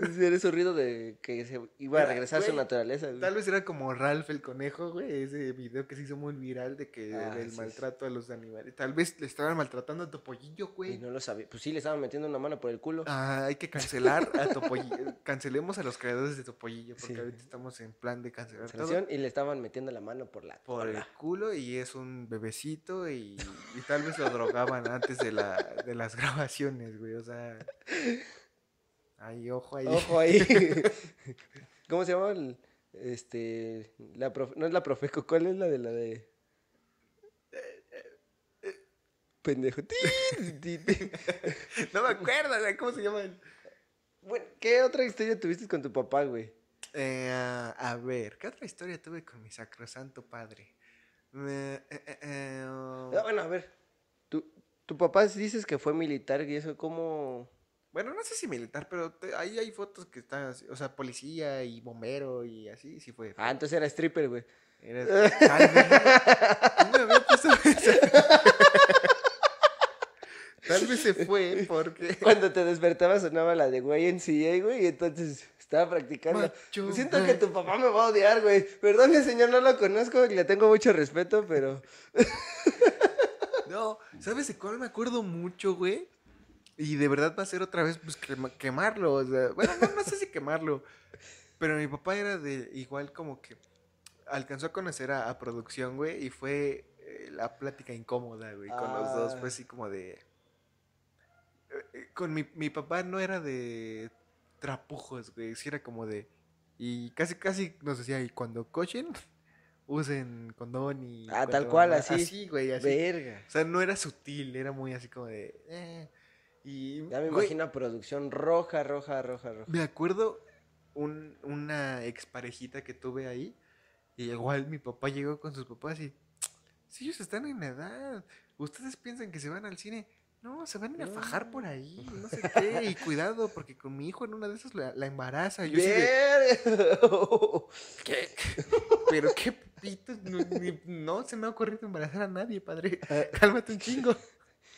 Era ese ruido de que se iba a Era, regresar a su naturaleza. güey. Tal vez era como Ralph el conejo, güey, ese video que se hizo muy viral de que Ah, sí, maltrato a los animales. Tal vez le estaban maltratando a Topollillo, Y güey. no lo sabía. Pues sí, le estaban metiendo una mano por el culo. Ah, hay que cancelar a Topollillo. [laughs] Cancelemos a los creadores de Topollillo, porque Sí. ahorita estamos en plan de cancelar todo. Y le estaban metiendo la mano por la Por el culo y es un bebecito y, y tal vez lo drogaban antes de, la, de las [laughs] grabaciones, güey. O sea, [laughs] ay, ojo ahí. Ojo ahí. [laughs] [laughs] ¿Cómo se llama? el- este, la profe- no es la Profeco, ¿cuál es la de la de? Pendejo. No me acuerdo, güey, ¿cómo se llama? el- Bueno, ¿qué otra historia tuviste con tu papá, güey? Eh, a ver, ¿qué otra historia tuve con mi sacrosanto padre? Eh, eh, eh, eh, oh, Ah, bueno, a ver. Tu, papá dices que fue militar y eso, ¿cómo? Bueno, no sé si militar, pero te- ahí hay fotos que están o sea, policía y bombero y así, sí fue. Ah, entonces era stripper, güey. Era- Tal vez. Tal vez se fue porque. [laughs] Cuando te despertabas sonaba la de YNCA, güey, y entonces estaba practicando. Macho Siento man. que tu papá me va a odiar, güey. Perdón, señor, no lo conozco, le tengo mucho respeto, pero... [laughs] No, ¿sabes de cuál me acuerdo mucho, güey? Y de verdad va a ser otra vez, pues, quema- quemarlo. O sea, bueno, no, no sé si quemarlo. Pero mi papá era de igual como que alcanzó a conocer a, a producción, güey, y fue eh, la plática incómoda, güey, con los dos. Ah. Fue así como de. eh, eh, Con mi, mi papá no era de trapujos, güey, sí era como de. Y casi, casi nos decía, y cuando cochen, usen condón y. Ah, tal cual, mamá". así. Así, güey, así. Verga. O sea, no era sutil, era muy así como de. eh, Y. Ya me güey, imagino producción roja, roja, roja, roja. me acuerdo un, una exparejita que tuve ahí. Y igual mi papá llegó con sus papás y. Si ellos están en edad, ustedes piensan que se van al cine. No, se van a ir a fajar por ahí, no sé qué. Y cuidado, porque con mi hijo en una de esas la, la embaraza. Yo Verga. [laughs] ¿qué? Pero qué pito, no, ni- no se me ha ocurrido embarazar a nadie, padre. [laughs] Cálmate un chingo.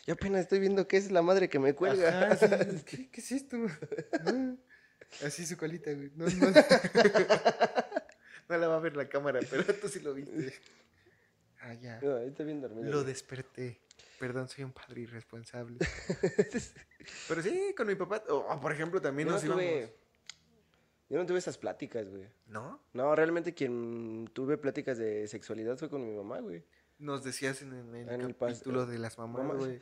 Yo apenas estoy viendo que es la madre que me cuelga. Ajá, sí, [laughs] ¿qué, qué es esto? No. Así su colita, güey. No, no. [laughs] No la va a ver la cámara, pero tú sí lo viste. Ah, ya. No, estoy bien dormido. Lo desperté. Perdón, soy un padre irresponsable. Pero sí, con mi papá. O, por ejemplo, también Yo nos íbamos. Yo no tuve esas pláticas, güey. ¿No? No, realmente quien tuve pláticas de sexualidad fue con mi mamá, güey. Nos decías en, el- en el En el pas- capítulo de las mamás, güey.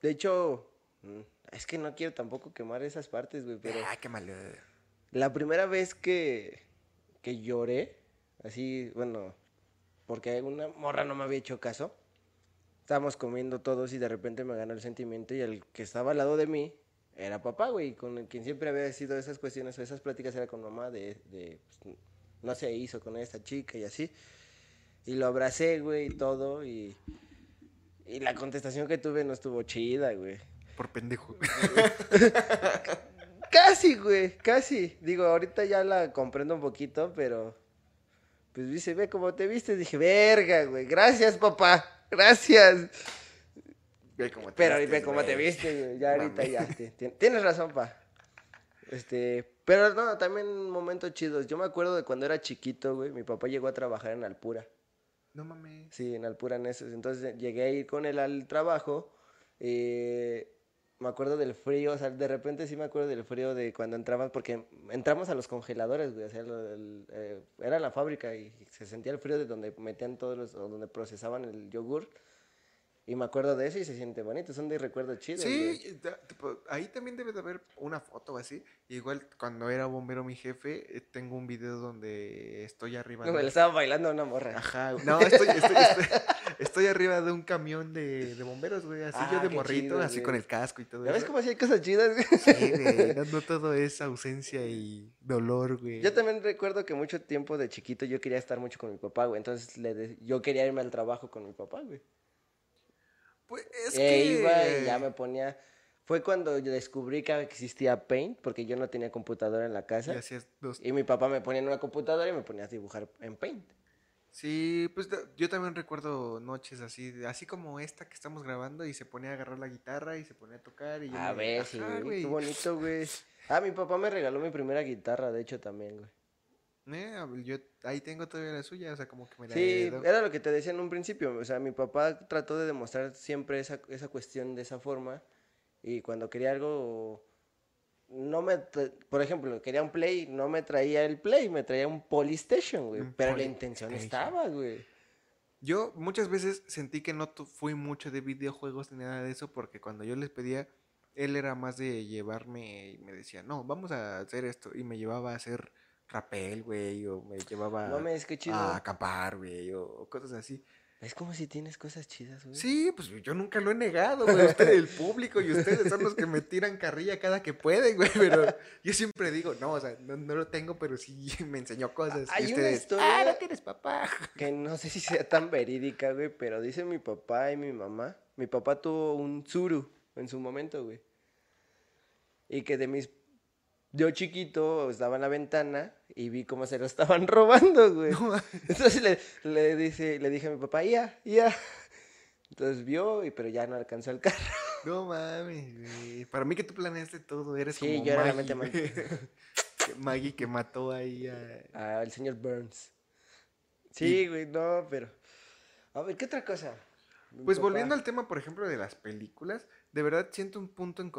De hecho, mm, es que no quiero tampoco quemar esas partes, güey, pero Ah, qué malo. la primera vez que, que lloré, así, bueno, porque una morra no me había hecho caso, estábamos comiendo todos y de repente me ganó el sentimiento y el que estaba al lado de mí era papá, güey, con quien siempre había sido esas cuestiones o esas pláticas era con mamá de, de pues, no se hizo con esta chica y así. Y lo abracé, güey, y todo y... Y la contestación que tuve no estuvo chida, güey. Por pendejo. [laughs] Casi, güey, casi. Digo, ahorita ya la comprendo un poquito, pero. Pues dice, ve cómo te viste. Dije, verga, güey. Gracias, papá. Gracias. Ve cómo te Pero vistes, ve cómo te viste, güey. Ya ahorita Mami. ya. ti- ti- Tienes razón, pa. Este. Pero no, también momentos chidos. Yo me acuerdo de cuando era chiquito, güey. Mi papá llegó a trabajar en Alpura. No mames. Sí, en Alpura en esos. Entonces llegué a ir con él al trabajo. eh, me acuerdo del frío, o sea, de repente sí me acuerdo del frío de cuando entramos, porque entramos a los congeladores, güey, o sea, eh, era la fábrica y se sentía el frío de donde metían todos los, o donde procesaban el yogur. Y me acuerdo de eso y se siente bonito, son de recuerdos chidos. Sí, ahí también debe de haber una foto así. Igual cuando era bombero mi jefe, eh, tengo un video donde estoy arriba No, de... me le estaba bailando a una morra. Ajá, no, estoy, estoy, estoy, [laughs] estoy arriba de un camión de, de bomberos, güey, así Ah, yo de qué morrito, chido, así güey. con el casco y todo ¿Ya ves cómo si hay cosas chidas? güey? Sí, güey, [laughs] no todo es ausencia y dolor, güey. Yo también recuerdo que mucho tiempo de chiquito yo quería estar mucho con mi papá, güey. Entonces le de- yo quería irme al trabajo con mi papá, güey. Pues es E que... iba y ya me ponía. Fue cuando yo descubrí que existía Paint, porque yo no tenía computadora en la Y casa. hacías dos... Y mi papá me ponía en una computadora y me ponía a dibujar en Paint. Sí, pues yo también recuerdo noches así, así como esta que estamos grabando y se ponía a agarrar la guitarra y se ponía a tocar y yo A me- ver, sí, güey. Qué bonito, güey. [laughs] Ah, mi papá me regaló mi primera guitarra, de hecho, también, güey. Eh, yo ahí tengo todavía la suya, o sea, como que me la Sí, era lo que te decía en un principio. O sea, mi papá trató de demostrar siempre esa, esa cuestión de esa forma. Y cuando quería algo, no me, por ejemplo, quería un Play, no me traía el Play, me traía un Polystation, güey. Un Pero la intención estaba, güey. Yo muchas veces sentí que no fui mucho de videojuegos ni nada de eso porque cuando yo les pedía, él era más de llevarme y me decía, no, vamos a hacer esto. Y me llevaba a hacer rapel, güey, o me llevaba No es que chido. a acampar, güey, o, o cosas así. Es como si tienes cosas chidas, güey. Sí, pues yo nunca lo he negado, güey. Usted, el público y ustedes son los que me tiran carrilla cada que pueden, güey. Pero yo siempre digo, no, o sea, no, no lo tengo, pero sí [laughs] me enseñó cosas. Hay y una ustedes, historia- ah, no tienes papá. Que no sé si sea tan verídica, güey, pero dice mi papá y mi mamá. Mi papá tuvo un Zuru en su momento, güey. Y que de mis... Yo chiquito estaba en la ventana y vi cómo se lo estaban [laughs] robando, güey. Entonces le, le, dice, le dije a mi papá, ya, ya. Entonces vio, y, pero ya no alcanzó el carro. [laughs] No mames, güey. Para mí que tú planeaste todo, eres Sí, como yo Maggie, mente güey. [laughs] Que Maggie que mató ahí a... Al señor Burns. Sí, güey, no, pero... A ver, ¿qué otra cosa? Mi Pues papá- volviendo al tema, por ejemplo, de las películas, de verdad siento un punto en...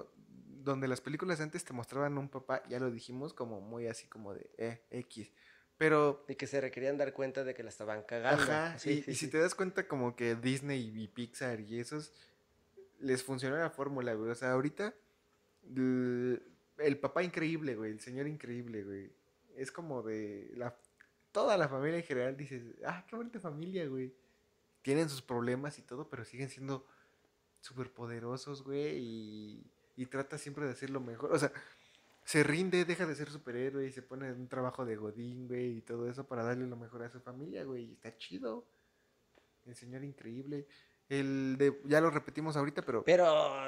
donde las películas antes te mostraban un papá, ya lo dijimos, como muy así como de eh, X. Pero, Y que se requerían dar cuenta de que la estaban cagando. ajá, Sí, y, sí, y si te das cuenta como que Disney y Pixar y esos les funcionó la fórmula, güey. O sea, ahorita el, el papá increíble, güey, el señor increíble, güey. Es como de la toda la familia en general dices, "Ah, qué bonita familia, güey." Tienen sus problemas y todo, pero siguen siendo súper poderosos, güey, y, y trata siempre de hacer lo mejor. O sea, se rinde, deja de ser superhéroe y se pone en un trabajo de godín, güey, y todo eso para darle lo mejor a su familia, güey. Y está chido. El señor increíble. El de, ya lo repetimos ahorita, pero... Pero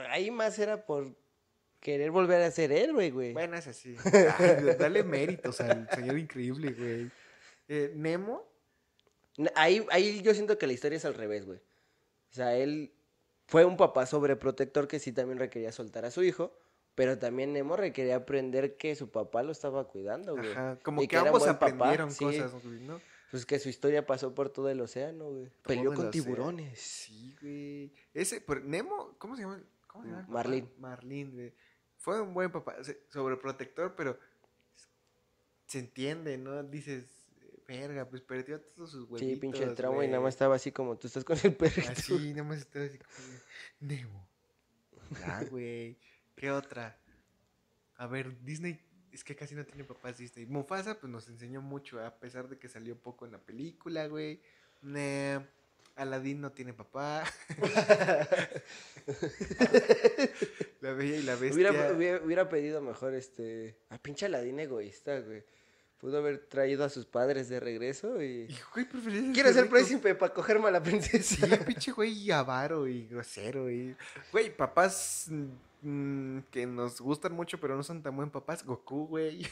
ahí más era por querer volver a ser héroe, güey. Bueno, es así. [laughs] Ay, dale méritos al señor increíble, güey. Eh, Nemo, Ahí, ahí yo siento que la historia es al revés, güey. O sea, él fue un papá sobreprotector que sí también requería soltar a su hijo, pero también Nemo requería aprender que su papá lo estaba cuidando, güey. ajá, como Y que ambos papá, aprendieron sí. cosas, güey, ¿no? Pues que su historia pasó por todo el océano, güey. Peleó con tiburones. Sí, güey. Ese, pero Nemo, ¿cómo se llama? ¿Cómo se llama? Marlín. Marlín, güey. Fue un buen papá, sobreprotector, pero se entiende, ¿no? Dices, verga, pues perdió todos sus huevitos. Sí, pinche trauma y güey. nada más estaba así como tú estás con el perrito. Así, nada más estaba así como, Nemo. Ya, güey. ¿Qué otra? A ver, Disney, es que casi no tiene papás Disney. Mufasa, pues nos enseñó mucho, a pesar de que salió poco en la película, güey. Nah, Aladdin no tiene papá. [laughs] la Bella y la Bestia. Hubiera, hubiera, hubiera pedido mejor este. A pinche Aladín egoísta, güey. Pudo haber traído a sus padres de regreso y. Y, güey, Quiero ser rico. príncipe para cogerme a la princesa. Sí, pinche güey avaro y grosero y... Güey, papás mm, que nos gustan mucho pero no son tan buen papás. Goku, güey.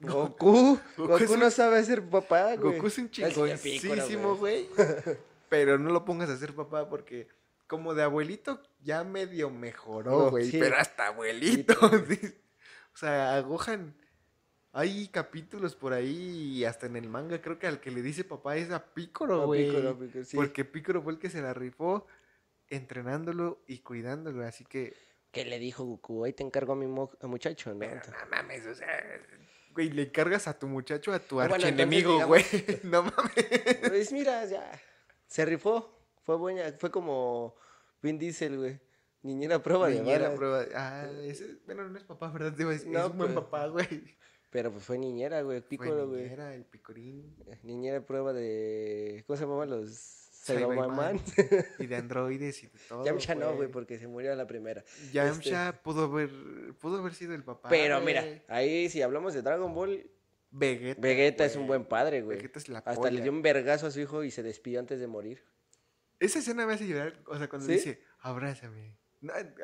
Goku. [laughs] Goku Goku, es un- no sabe ser papá, güey. Goku es un chingoncísimo, güey. [laughs] Pero no lo pongas a ser papá porque como de abuelito ya medio mejoró, No, güey. sí. Pero hasta abuelito. sí. [laughs] O sea, a Gohan... Hay capítulos por ahí y hasta en el manga creo que al que le dice papá es a Piccolo, güey. Piccolo, Piccolo, sí. Porque Piccolo fue el que se la rifó entrenándolo y cuidándolo, así que... ¿Qué le dijo Goku? Ahí te encargo a mi mo- a muchacho, ¿no? Pero no mames, o sea... Güey, le cargas a tu muchacho a tu archienemigo, güey. [laughs] No mames. Pues mira, ya. Se rifó. Fue buena. Fue como Vin Diesel, güey. Niñera prueba de Niñera, bala. prueba. Ah, ese... Bueno, no es papá, ¿verdad? Digo, es, No, es un buen pues, papá, güey. Pero pues fue niñera, güey. Piccolo, güey. niñera, el picorín. Niñera prueba de. ¿Cómo se llamaban los Cyberman. Y de androides y de todo, Yamcha no, güey, porque se murió a la primera. Yamcha pudo haber... Pudo haber sido el papá, Pero mira, ahí si hablamos de Dragon Ball, Vegeta. Vegeta es un buen padre, güey. Vegeta es la Hasta polla. le dio un vergazo a su hijo y se despidió antes de morir. Esa escena me hace llorar, o sea, cuando ¿Sí? dice, abrázame.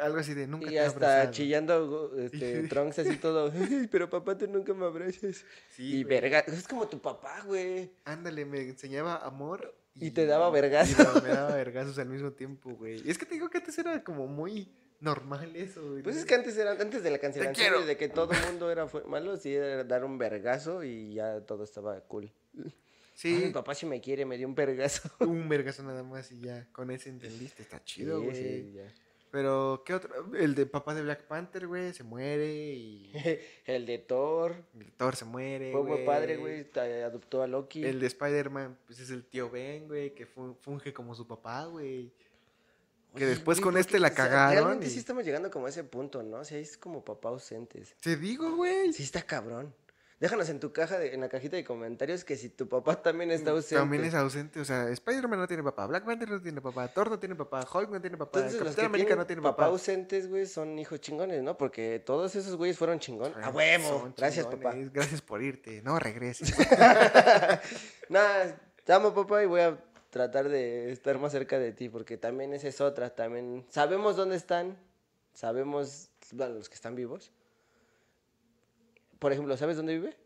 Algo así de, nunca Y te hasta abrazado". chillando [laughs] este, Trunks así todo. "Ay, Pero papá, tú nunca me abrazas. Sí, y güey. verga, es como tu papá, güey. Ándale, me enseñaba amor. Y te daba vergazos. y no, me daba vergazos al mismo tiempo, güey. Y es que te digo que antes era como muy normal eso, güey. Pues es que antes era, antes de la cancelación de que todo el mundo era fue- malo, sí era dar un vergazo y ya todo estaba cool. Ay, mi Sí, papá sí me quiere, me dio un vergazo. un vergazo nada más y ya, con ese entendiste, está chido, Sí, güey. sí, ya. Pero, ¿qué otro? El de papá de Black Panther, güey, se muere y [laughs] El de Thor. el Thor se muere, Fue buen padre, güey. Adoptó a Loki. El de Spider-Man, pues es el tío Ben, güey, que fu- funge como su papá, güey. Que después con ¿por este la cagaron. Realmente y- sí estamos llegando como a ese punto, ¿no? O sea, es como papá ausentes. Te digo, güey. Sí está cabrón. Déjanos en tu caja, de- en la cajita de comentarios que si tu papá también está ausente. También es ausente, o sea, Spider-Man no tiene papá, Black Panther no tiene papá, Thor no tiene papá, Hulk no tiene papá, Entonces los que América tienen no tiene papá papá. ausentes, güey, son hijos chingones, ¿no? Porque todos esos güeyes fueron chingón. ¡A Son huevo! Gracias, papá. Gracias por irte, no regreses. [laughs] Nada, te amo, papá, y voy a tratar de estar más cerca de ti, porque también esa es otra. También sabemos dónde están, sabemos, bueno, los que están vivos. Por ejemplo, ¿sabes dónde vive?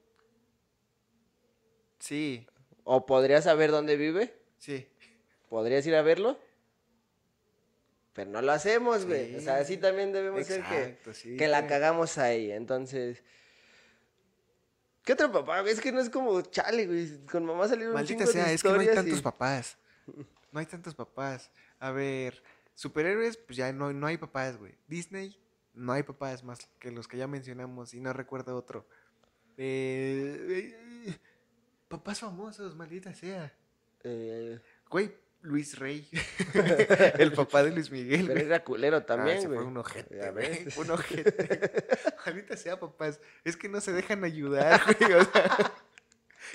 sí, ¿O podrías saber dónde vive? sí. ¿Podrías ir a verlo? Pero no lo hacemos, güey. O sea, Sí. así también debemos ser que, sí, que la cagamos ahí. Entonces, ¿qué otro papá? Es que no es como chale, güey. Con mamá salieron un Maldita chingo sea, de es que no hay tantos y- papás. No hay tantos papás. A ver, superhéroes, pues ya no, no hay papás, güey. Disney, no hay papás más que los que ya mencionamos y no recuerdo otro. Eh, eh, papás famosos, maldita sea. Eh, Güey, Luis Rey. [laughs] [laughs] el papá de Luis Miguel. pero era culero Ah, también, güey. fue un ojete, güey, un ojete. Maldita sea, papás. Es que no se dejan ayudar, güey. O sea,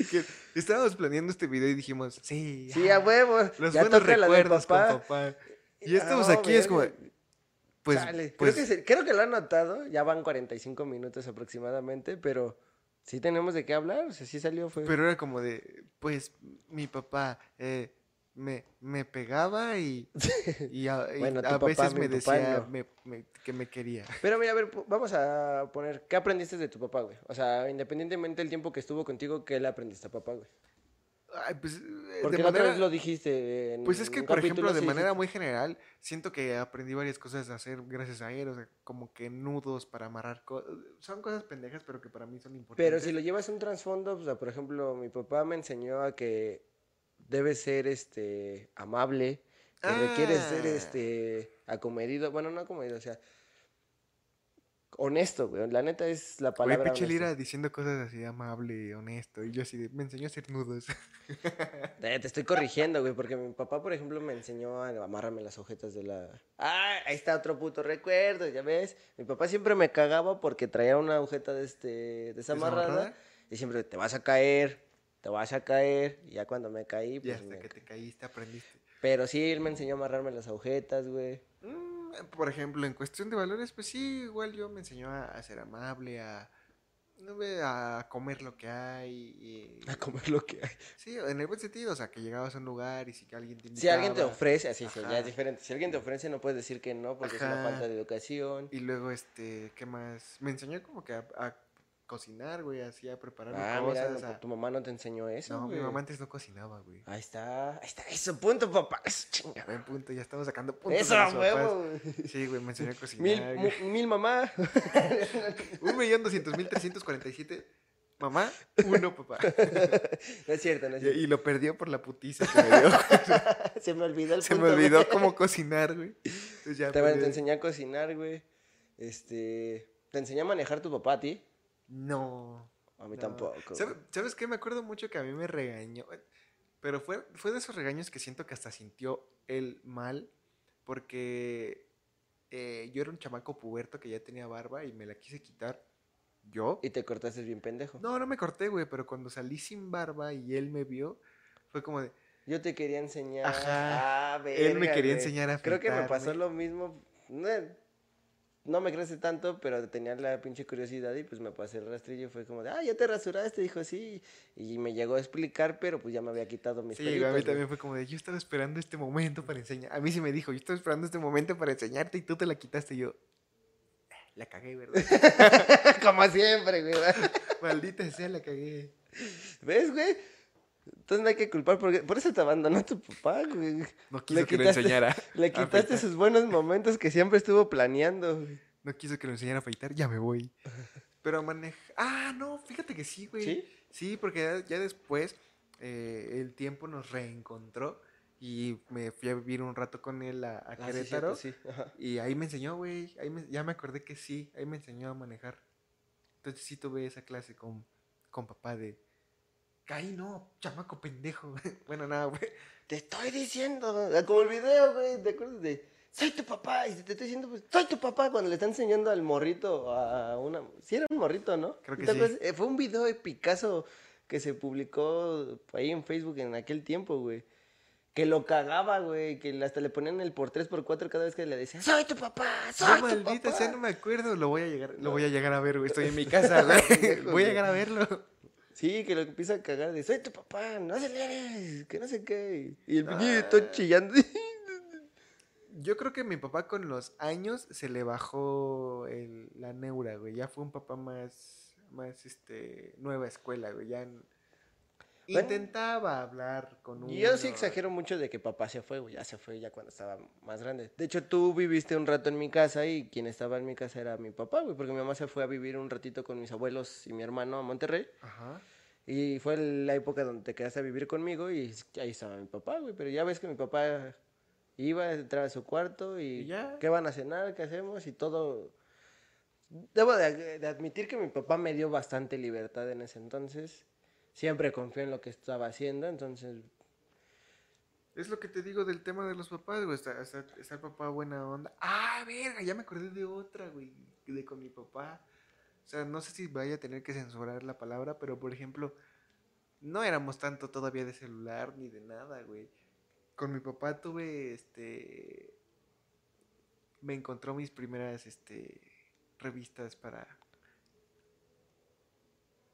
que estábamos planeando este video y dijimos, sí. Sí, a huevo. Los ya buenos recuerdos papá. con papá. Y estamos No, aquí, es como. Pues, Chale, pues creo, que se- creo que lo han notado, ya van 45 minutos aproximadamente, pero sí tenemos de qué hablar, o sea, sí salió, fue... pero era como de, pues, mi papá eh, me, me pegaba y, [laughs] y a, y Bueno, tu a papá, veces me decía no. me- me- que me quería. Pero mira, a ver, vamos a poner, ¿qué aprendiste de tu papá, güey? O sea, independientemente del tiempo que estuvo contigo, ¿qué le aprendiste a papá, güey? Ay, pues, eh, Porque de la otra manera- vez lo dijiste en Pues es que, por ejemplo, de manera muy general, siento que aprendí varias cosas a hacer gracias a él, o sea, como que nudos para amarrar cosas. Son cosas pendejas, pero que para mí son importantes. Pero si lo llevas a un trasfondo, o sea, por ejemplo, mi papá me enseñó a que debes ser, este, amable, que requieres ser, Ah. este, acomedido, bueno, no acomedido, o sea, honesto, güey, la neta es la Güey, palabra pinche honesto. Lira diciendo cosas así amable, honesto, y yo así de, me enseñó a hacer nudos. Te estoy corrigiendo, güey, porque mi papá, por ejemplo, me enseñó a amarrarme las ojetas de la... Ah, ahí está otro puto recuerdo, ya ves. Mi papá siempre me cagaba porque traía una agujeta de este desamarrada ¿Desamarrada? y siempre te vas a caer, te vas a caer, y ya cuando me caí, y pues hasta me... que te caíste aprendiste. Pero sí, él me enseñó a amarrarme las agujetas, güey. Mm, por ejemplo, en cuestión de valores, pues sí, igual yo me enseñó a, a ser amable, a, a comer lo que hay. Y, A comer lo que hay. sí, en el buen sentido, o sea, que llegabas a un lugar y si que alguien te Si alguien te invitaba, ofrece, así sí, ya es diferente. Si alguien te ofrece, no puedes decir que no, porque es una falta de educación. Y luego, este, ¿qué más? Me enseñó como que a, a cocinar, güey, así a preparar Ah, mira, cosas. no, a- tu mamá no te enseñó eso, No, mi mamá antes no cocinaba, güey. Ahí está, ahí está, eso, punto, papá. [laughs] Eso, chinga. Buen punto, ya estamos sacando puntos. Eso, huevo. Sí, güey, me enseñó a cocinar. Mil, güey. mil mamá. [laughs] Un millón doscientos mil trescientos cuarenta y siete. Mamá, uno, papá. [laughs] No es cierto, no es cierto. y lo perdió por la putiza que me dio. Se me olvidó el Se me olvidó güey. cómo cocinar, güey. Entonces ya Te, pues, te enseñé a cocinar, güey. Este. ¿Te enseñé a manejar tu papá a ti? No. A mí no. tampoco. ¿Sabe- güey. ¿Sabes qué? Me acuerdo mucho que a mí me regañó. Pero fue, fue de esos regaños que siento que hasta sintió él mal. Porque eh, yo era un chamaco puberto que ya tenía barba y me la quise quitar. ¿Yo? Y te cortaste bien pendejo. No, no me corté, güey, pero cuando salí sin barba y él me vio, fue como de, Yo te quería enseñar. Ajá. Ah, Él me verga, quería güey. enseñar a Creo que me pasó lo mismo. No, me crece tanto, pero tenía la pinche curiosidad y pues me pasé el rastrillo y fue como de, ah, ya te rasuraste, dijo, sí. Y me llegó a explicar, pero pues ya me había quitado mis Sí, pelitos, a mí también fue como de, yo estaba esperando este momento para enseñar. A mí sí me dijo, yo estaba esperando este momento para enseñarte y tú te la quitaste. Y yo, "Ah, la cagué, ¿verdad? [laughs] Como siempre, güey. Maldita sea, la cagué. ¿Ves, güey? Entonces no hay que culpar, porque por eso te abandonó tu papá, güey. No quiso Le que lo quitaste- enseñara. [laughs] Le a quitaste sus buenos momentos que siempre estuvo planeando, güey. No quiso que lo enseñara a afeitar, ya me voy. Pero maneja... Ah, no, fíjate que sí, güey. ¿Sí? Sí, porque ya, ya después eh, el tiempo nos reencontró y me fui a vivir un rato con él a, a Ah, sí, Querétaro. cierto, sí. Y ahí me enseñó, güey. Ahí me- ya me acordé que sí, ahí me enseñó a manejar. Entonces sí tuve esa clase con, con papá de... Caí, no, chamaco pendejo. [laughs] bueno, nada, güey. Te estoy diciendo, como el video, güey, ¿te acuerdas de soy tu papá? Y te estoy diciendo, pues, soy tu papá cuando le está enseñando al morrito a una. Sí, era un morrito, ¿no? Creo que ¿Te sí. Eh, Fue un video de Picasso que se publicó ahí en Facebook en aquel tiempo, güey. Que lo cagaba, güey, que hasta le ponían el por 3x4 cada vez que le decía, soy tu papá, soy No, tu maldita papá. sea, no me acuerdo. Lo voy a llegar, lo voy a llegar a ver, güey. Estoy en mi [laughs] casa, güey. Voy a llegar a verlo. Sí, que lo empieza a cagar de, soy tu papá, no aceleres, que no sé qué. Y el Ah. niñito chillando. [laughs] Yo creo que mi papá con los años se le bajó el- la neura, güey. Ya fue un papá más, más, este, nueva escuela, güey. Ya Bueno. intentaba hablar con uno. Yo sí exagero mucho de que papá se fue. Ya se fue ya cuando estaba más grande. De hecho, tú viviste un rato en mi casa y quien estaba en mi casa era mi papá, güey. Porque mi mamá se fue a vivir un ratito con mis abuelos y mi hermano a Monterrey. Ajá. Y fue la época donde te quedaste a vivir conmigo y ahí estaba mi papá, güey. Pero ya ves que mi papá iba, entraba a su cuarto y, Y ya. ¿qué van a cenar? ¿Qué hacemos? Y todo... Debo de, de admitir que mi papá me dio bastante libertad en ese entonces. Siempre confió en lo que estaba haciendo, entonces Es lo que te digo del tema de los papás, güey. Está, el papá buena onda. Ah, verga, ya me acordé de otra, güey. De con mi papá. O sea, no sé si vaya a tener que censurar la palabra, pero por ejemplo, no éramos tanto todavía de celular ni de nada, güey. Con mi papá tuve, este... Me encontró mis primeras, este... Revistas para...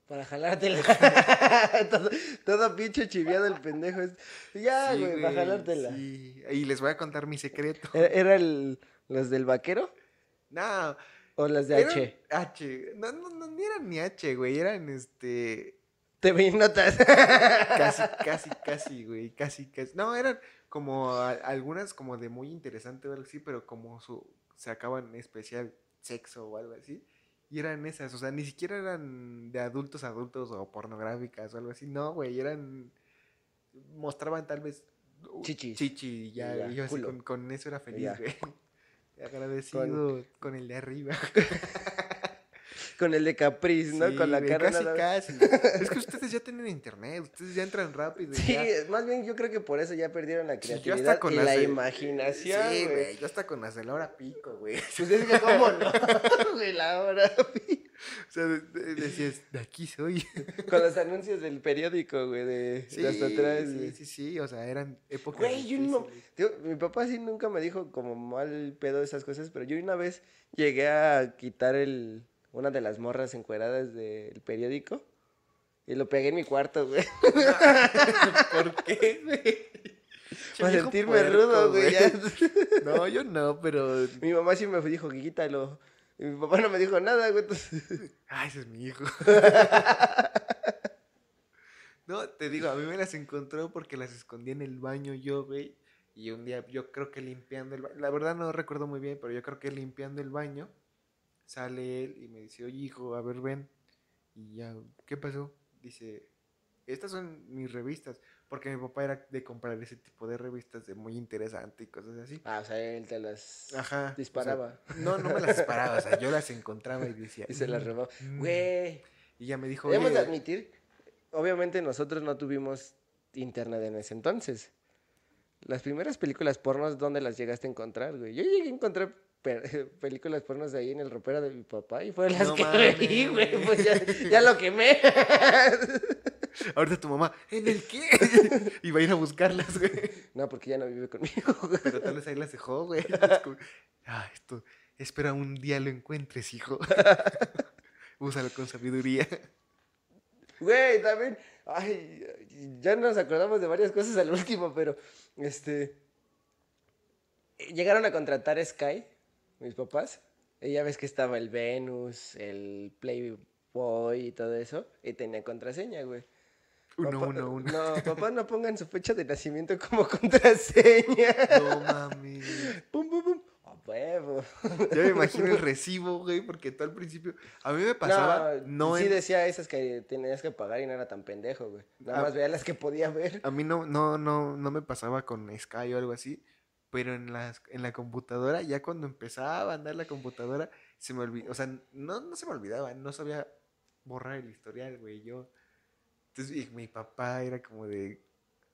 Para jalártela. [laughs] todo, todo pinche chiviado el pendejo. es- Ya, Sí, güey, para jalártela. sí. Y les voy a contar mi secreto. ¿Era, era el, los del vaquero No, o las de Eran H? H. No, no, no, eran ni H, güey. Eran este. Te vi notas. Casi, casi, casi, güey. Casi, casi. No, eran como a- algunas como de muy interesante o algo así, pero como su, sacaban especial sexo o algo así. Y eran esas, o sea, ni siquiera eran de adultos a adultos o pornográficas o algo así. No, güey, eran. Mostraban tal vez. uh, Chichis. Chichi, y ya. Y ya, y yo así con, con eso era feliz, güey. [laughs] Agradecido con el de arriba. [laughs] Con el de Capriz, ¿no? Sí, Con la cara. Casi, nada- casi. [laughs] es que ustedes ya tienen internet, ustedes ya entran rápido. Sí, ya. más bien yo creo que por eso ya perdieron la Sí, yo hasta creatividad con y la de- imaginación, Sí, güey. yo hasta con las [laughs] [laughs] de la hora pico, güey. Pues es que cómo no, güey, la hora. O sea, de- de- decías, de aquí soy. Con los anuncios del periódico, güey, de, Sí, de hasta atrás, sí, sí, sí, o sea, eran épocas Güey, yo no-. Tío, mi papá sí nunca me dijo como mal pedo esas cosas, pero yo una vez llegué a quitar el, una de las morras encueradas del periódico y lo pegué en mi cuarto, güey. [laughs] ¿Por qué, güey? Para sentirme rudo, güey. ya. [laughs] No, yo no, pero... Mi mamá sí me dijo, quítalo. Y mi papá no me dijo nada, güey. entonces- Ay, [laughs] ese es mi hijo. No, te digo, a mí me las encontró porque las escondí en el baño yo, güey. Y un día yo creo que limpiando el baño, la verdad no recuerdo muy bien, pero yo creo que limpiando el baño, sale él y me dice, oye hijo, a ver, ven. Y ya, ¿qué pasó? Dice, estas son mis revistas, porque mi papá era de comprar ese tipo de revistas de muy interesante y cosas así. Ah, o sea, él te las Ajá. o sea, disparaba. no, no me las [laughs] disparaba, o sea, yo las encontraba y decía. y se las "Mm, robaba. mm". Güey, Y ya me dijo, debemos de "Oye, admitir, obviamente nosotros no tuvimos internet en ese entonces. Las primeras películas pornos, ¿dónde las llegaste a encontrar, güey? Yo llegué a encontrar [laughs] películas pornos ahí en el ropero de mi papá y fue las No que mames. veí, güey. Pues ya, ya lo quemé. [laughs] Ahorita tu mamá, ¿en el qué? [laughs] y va a ir a buscarlas, güey. no, porque ya no vive conmigo, güey. Pero tal vez ahí las dejó, güey. Ah, esto, espera un día lo encuentres, hijo. Úsalo con sabiduría. Güey, también. Ay, ya nos acordamos de varias cosas al último, pero este. Llegaron a contratar Sky, mis papás. Y ya ves que estaba el Venus, el Playboy y todo eso. Y tenía contraseña, güey. Uno, Papá- uno, uno. No, papá, no pongan su fecha de nacimiento como [laughs] contraseña. No mames. pum, pum, pum. A huevo. Ya me imagino el recibo, güey, porque tú al principio. A mí me pasaba. No, sí en- decía esas que tenías que pagar y no era tan pendejo, güey. Nada Ah. más veía las que podía ver. A mí no, no, no, no me pasaba con Sky o algo así. Pero en, las, en la computadora, ya cuando empezaba a andar la computadora, se me olvidó. O sea, no, no se me olvidaba, no sabía borrar el historial, güey. Yo. Entonces, y mi papá era como de.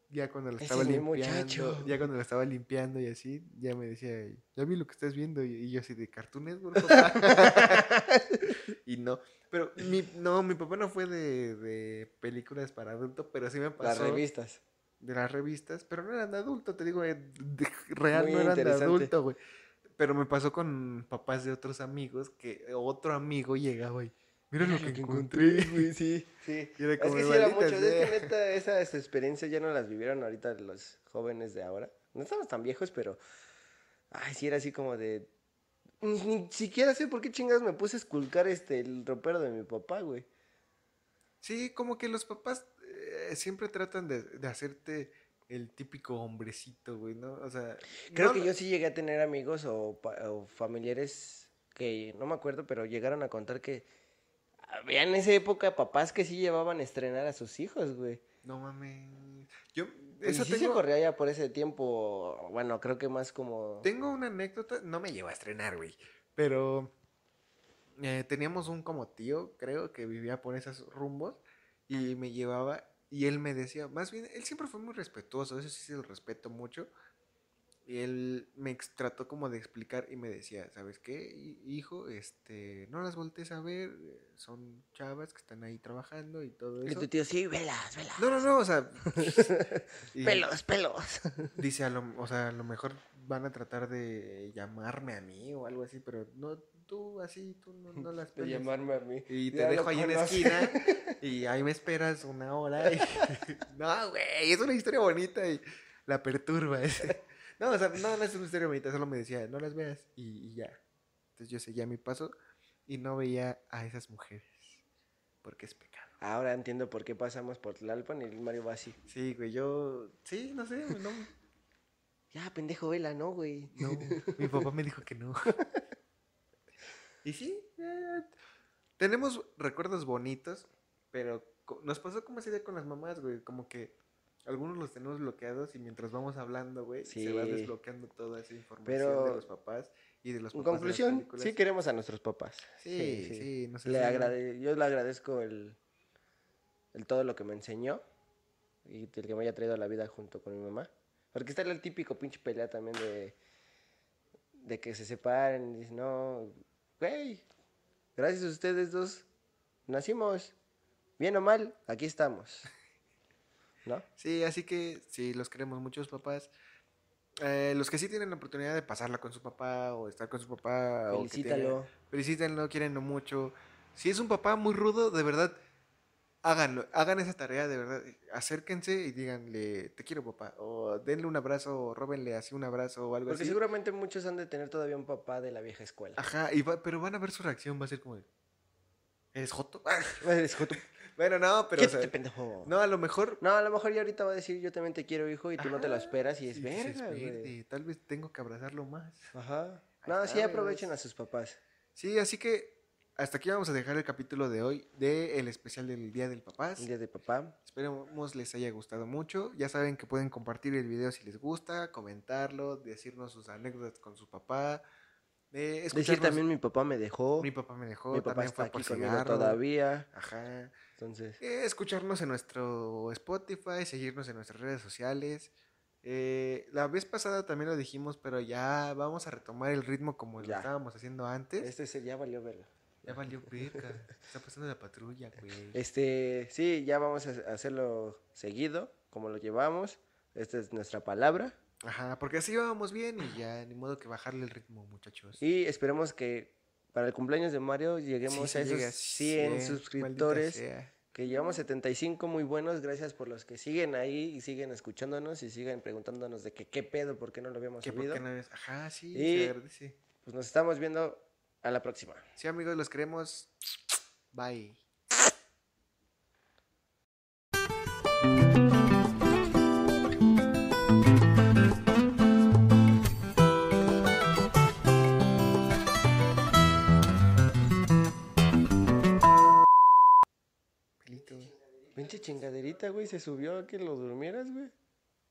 Ya cuando lo Ese estaba limpiando, muchacho. ya cuando lo estaba limpiando y así, ya me decía, ya vi lo que estás viendo. Y, yo así de Cartoon papá. [laughs] y no, pero mi, no, mi papá no fue de, de películas para adultos, pero sí me pasó Las revistas. De las revistas, pero no eran de adulto, te digo, eh, de [laughs] real Muy no eran de adulto, güey. Pero me pasó con papás de otros amigos que otro amigo llegaba y mira lo que encontré. güey, sí, [laughs] sí. Es que de, sí era "Maldita mucho, es que sea". neta esas experiencias ya no las vivieron ahorita los jóvenes de ahora. No estamos tan viejos, pero ay, sí era así como de ni ni siquiera sé por qué chingados me puse a esculcar este el ropero de mi papá, güey. Sí, como que los papás siempre tratan de, de hacerte el típico hombrecito, güey, ¿no? O sea, Creo no- que yo sí llegué a tener amigos o, o familiares que no me acuerdo, pero llegaron a contar que había en esa época papás que sí llevaban a estrenar a sus hijos, güey. No mames. Yo, Y esa sí se tengo, corría ya por ese tiempo, bueno, creo que más como... tengo una anécdota, no me llevo a estrenar, güey, pero eh, teníamos un como tío, creo, que vivía por esos rumbos y me llevaba y él me decía, más bien, él siempre fue muy respetuoso, eso sí se lo respeto mucho. Y él me trató como de explicar y me decía, ¿sabes qué, hi- hijo? Este, no las voltees a ver, son chavas que están ahí trabajando y todo Y eso. tu tío, sí, velas, velas. No, no, no, o sea... [laughs] y Pelos, pelos. Dice, a lo, o sea, a lo mejor van a tratar de llamarme a mí o algo así, pero no, tú así, tú no, no las [laughs] De peles. llamarme a mí. Y te Ya dejo ahí en la esquina [laughs] y ahí me esperas una hora. y- [laughs] no, güey, es una historia bonita y la perturba. No, o sea, no, no es una historia bonita, solo me decía, no las veas y, y ya. Entonces yo seguía mi paso y no veía a esas mujeres porque es pecado. Ahora entiendo por qué pasamos por Tlalpan y el Mario va así. Sí, güey, yo, sí, no sé, no, Ya, pendejo, vela, ¿no, güey? no, [laughs] mi papá me dijo que no. y sí, eh, tenemos recuerdos bonitos, pero nos pasó como esa idea con las mamás, güey, como que algunos los tenemos bloqueados y mientras vamos hablando, güey, se va desbloqueando toda esa información Pero- de los papás y de los En papás de las conclusión, sí queremos a nuestros papás. Sí, sí, no sé Le si- agrade- yo le agradezco el, el todo lo que me enseñó y el que me haya traído a la vida junto con mi mamá. Porque está el típico pinche pelea también de, de que se separen y dicen, no, güey, gracias a ustedes dos nacimos, bien o mal, aquí estamos. [laughs] ¿No? Sí, así que sí, los queremos muchos papás. Eh, los que sí tienen la oportunidad de pasarla con su papá o estar con su papá. o que Felicítalo. tengan- Felicítenlo, quierenlo mucho. Si es un papá muy rudo, de verdad, háganlo, hagan esa tarea, de verdad. Acérquense y díganle, te quiero papá. O denle un abrazo, o róbenle así un abrazo o algo Porque así. seguramente muchos han de tener todavía un papá de la vieja escuela. Ajá, y va- pero van a ver su reacción, va a ser como de, ¿eres joto? [laughs] Eres joto. [laughs] bueno, no, pero o Quédate, sea, pendejo. no, a lo mejor No, a lo mejor ya ahorita va a decir yo también te quiero, hijo, y tú no te lo Ajá, esperas y es verga. "Verde, Tal vez tengo que abrazarlo más. Ajá. No, está, sí aprovechen a sus papás. Sí, así que hasta aquí vamos a dejar el capítulo de hoy del especial del Día del Papás. El día de papá. Esperemos les haya gustado mucho. Ya saben que pueden compartir el video si les gusta, comentarlo, decirnos sus anécdotas con su papá. eh, Decir también mi papá me dejó. mi papá me dejó, Mi papá también está aquí conmigo todavía. Ajá. Entonces, Eh, escucharnos en nuestro Spotify, seguirnos en nuestras redes sociales. Eh, la vez pasada también lo dijimos, pero ya vamos a retomar el ritmo como lo estábamos haciendo antes. este se- ya valió verga. Ya valió verga. Está pasando la patrulla, güey. Este, sí, ya vamos a hacerlo seguido, como lo llevamos. Esta es nuestra palabra. Ajá, porque así íbamos bien y ya, ni modo que bajarle el ritmo, muchachos. Y esperemos que para el cumpleaños de Mario lleguemos Sí, a esos llegue a 100 maldita suscriptores. Que llevamos 75 muy buenos. Gracias por los que siguen ahí y siguen escuchándonos y siguen preguntándonos de que qué pedo, por qué no lo habíamos subido. qué no Ajá, sí, Y- se agradece. Pues nos estamos viendo a la próxima. Sí, amigos, los queremos. Bye. Pelito. Pinche chingaderita, güey, se subió a que lo durmieras, güey.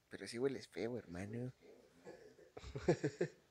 Pero sí hueles feo, hermano. [laughs]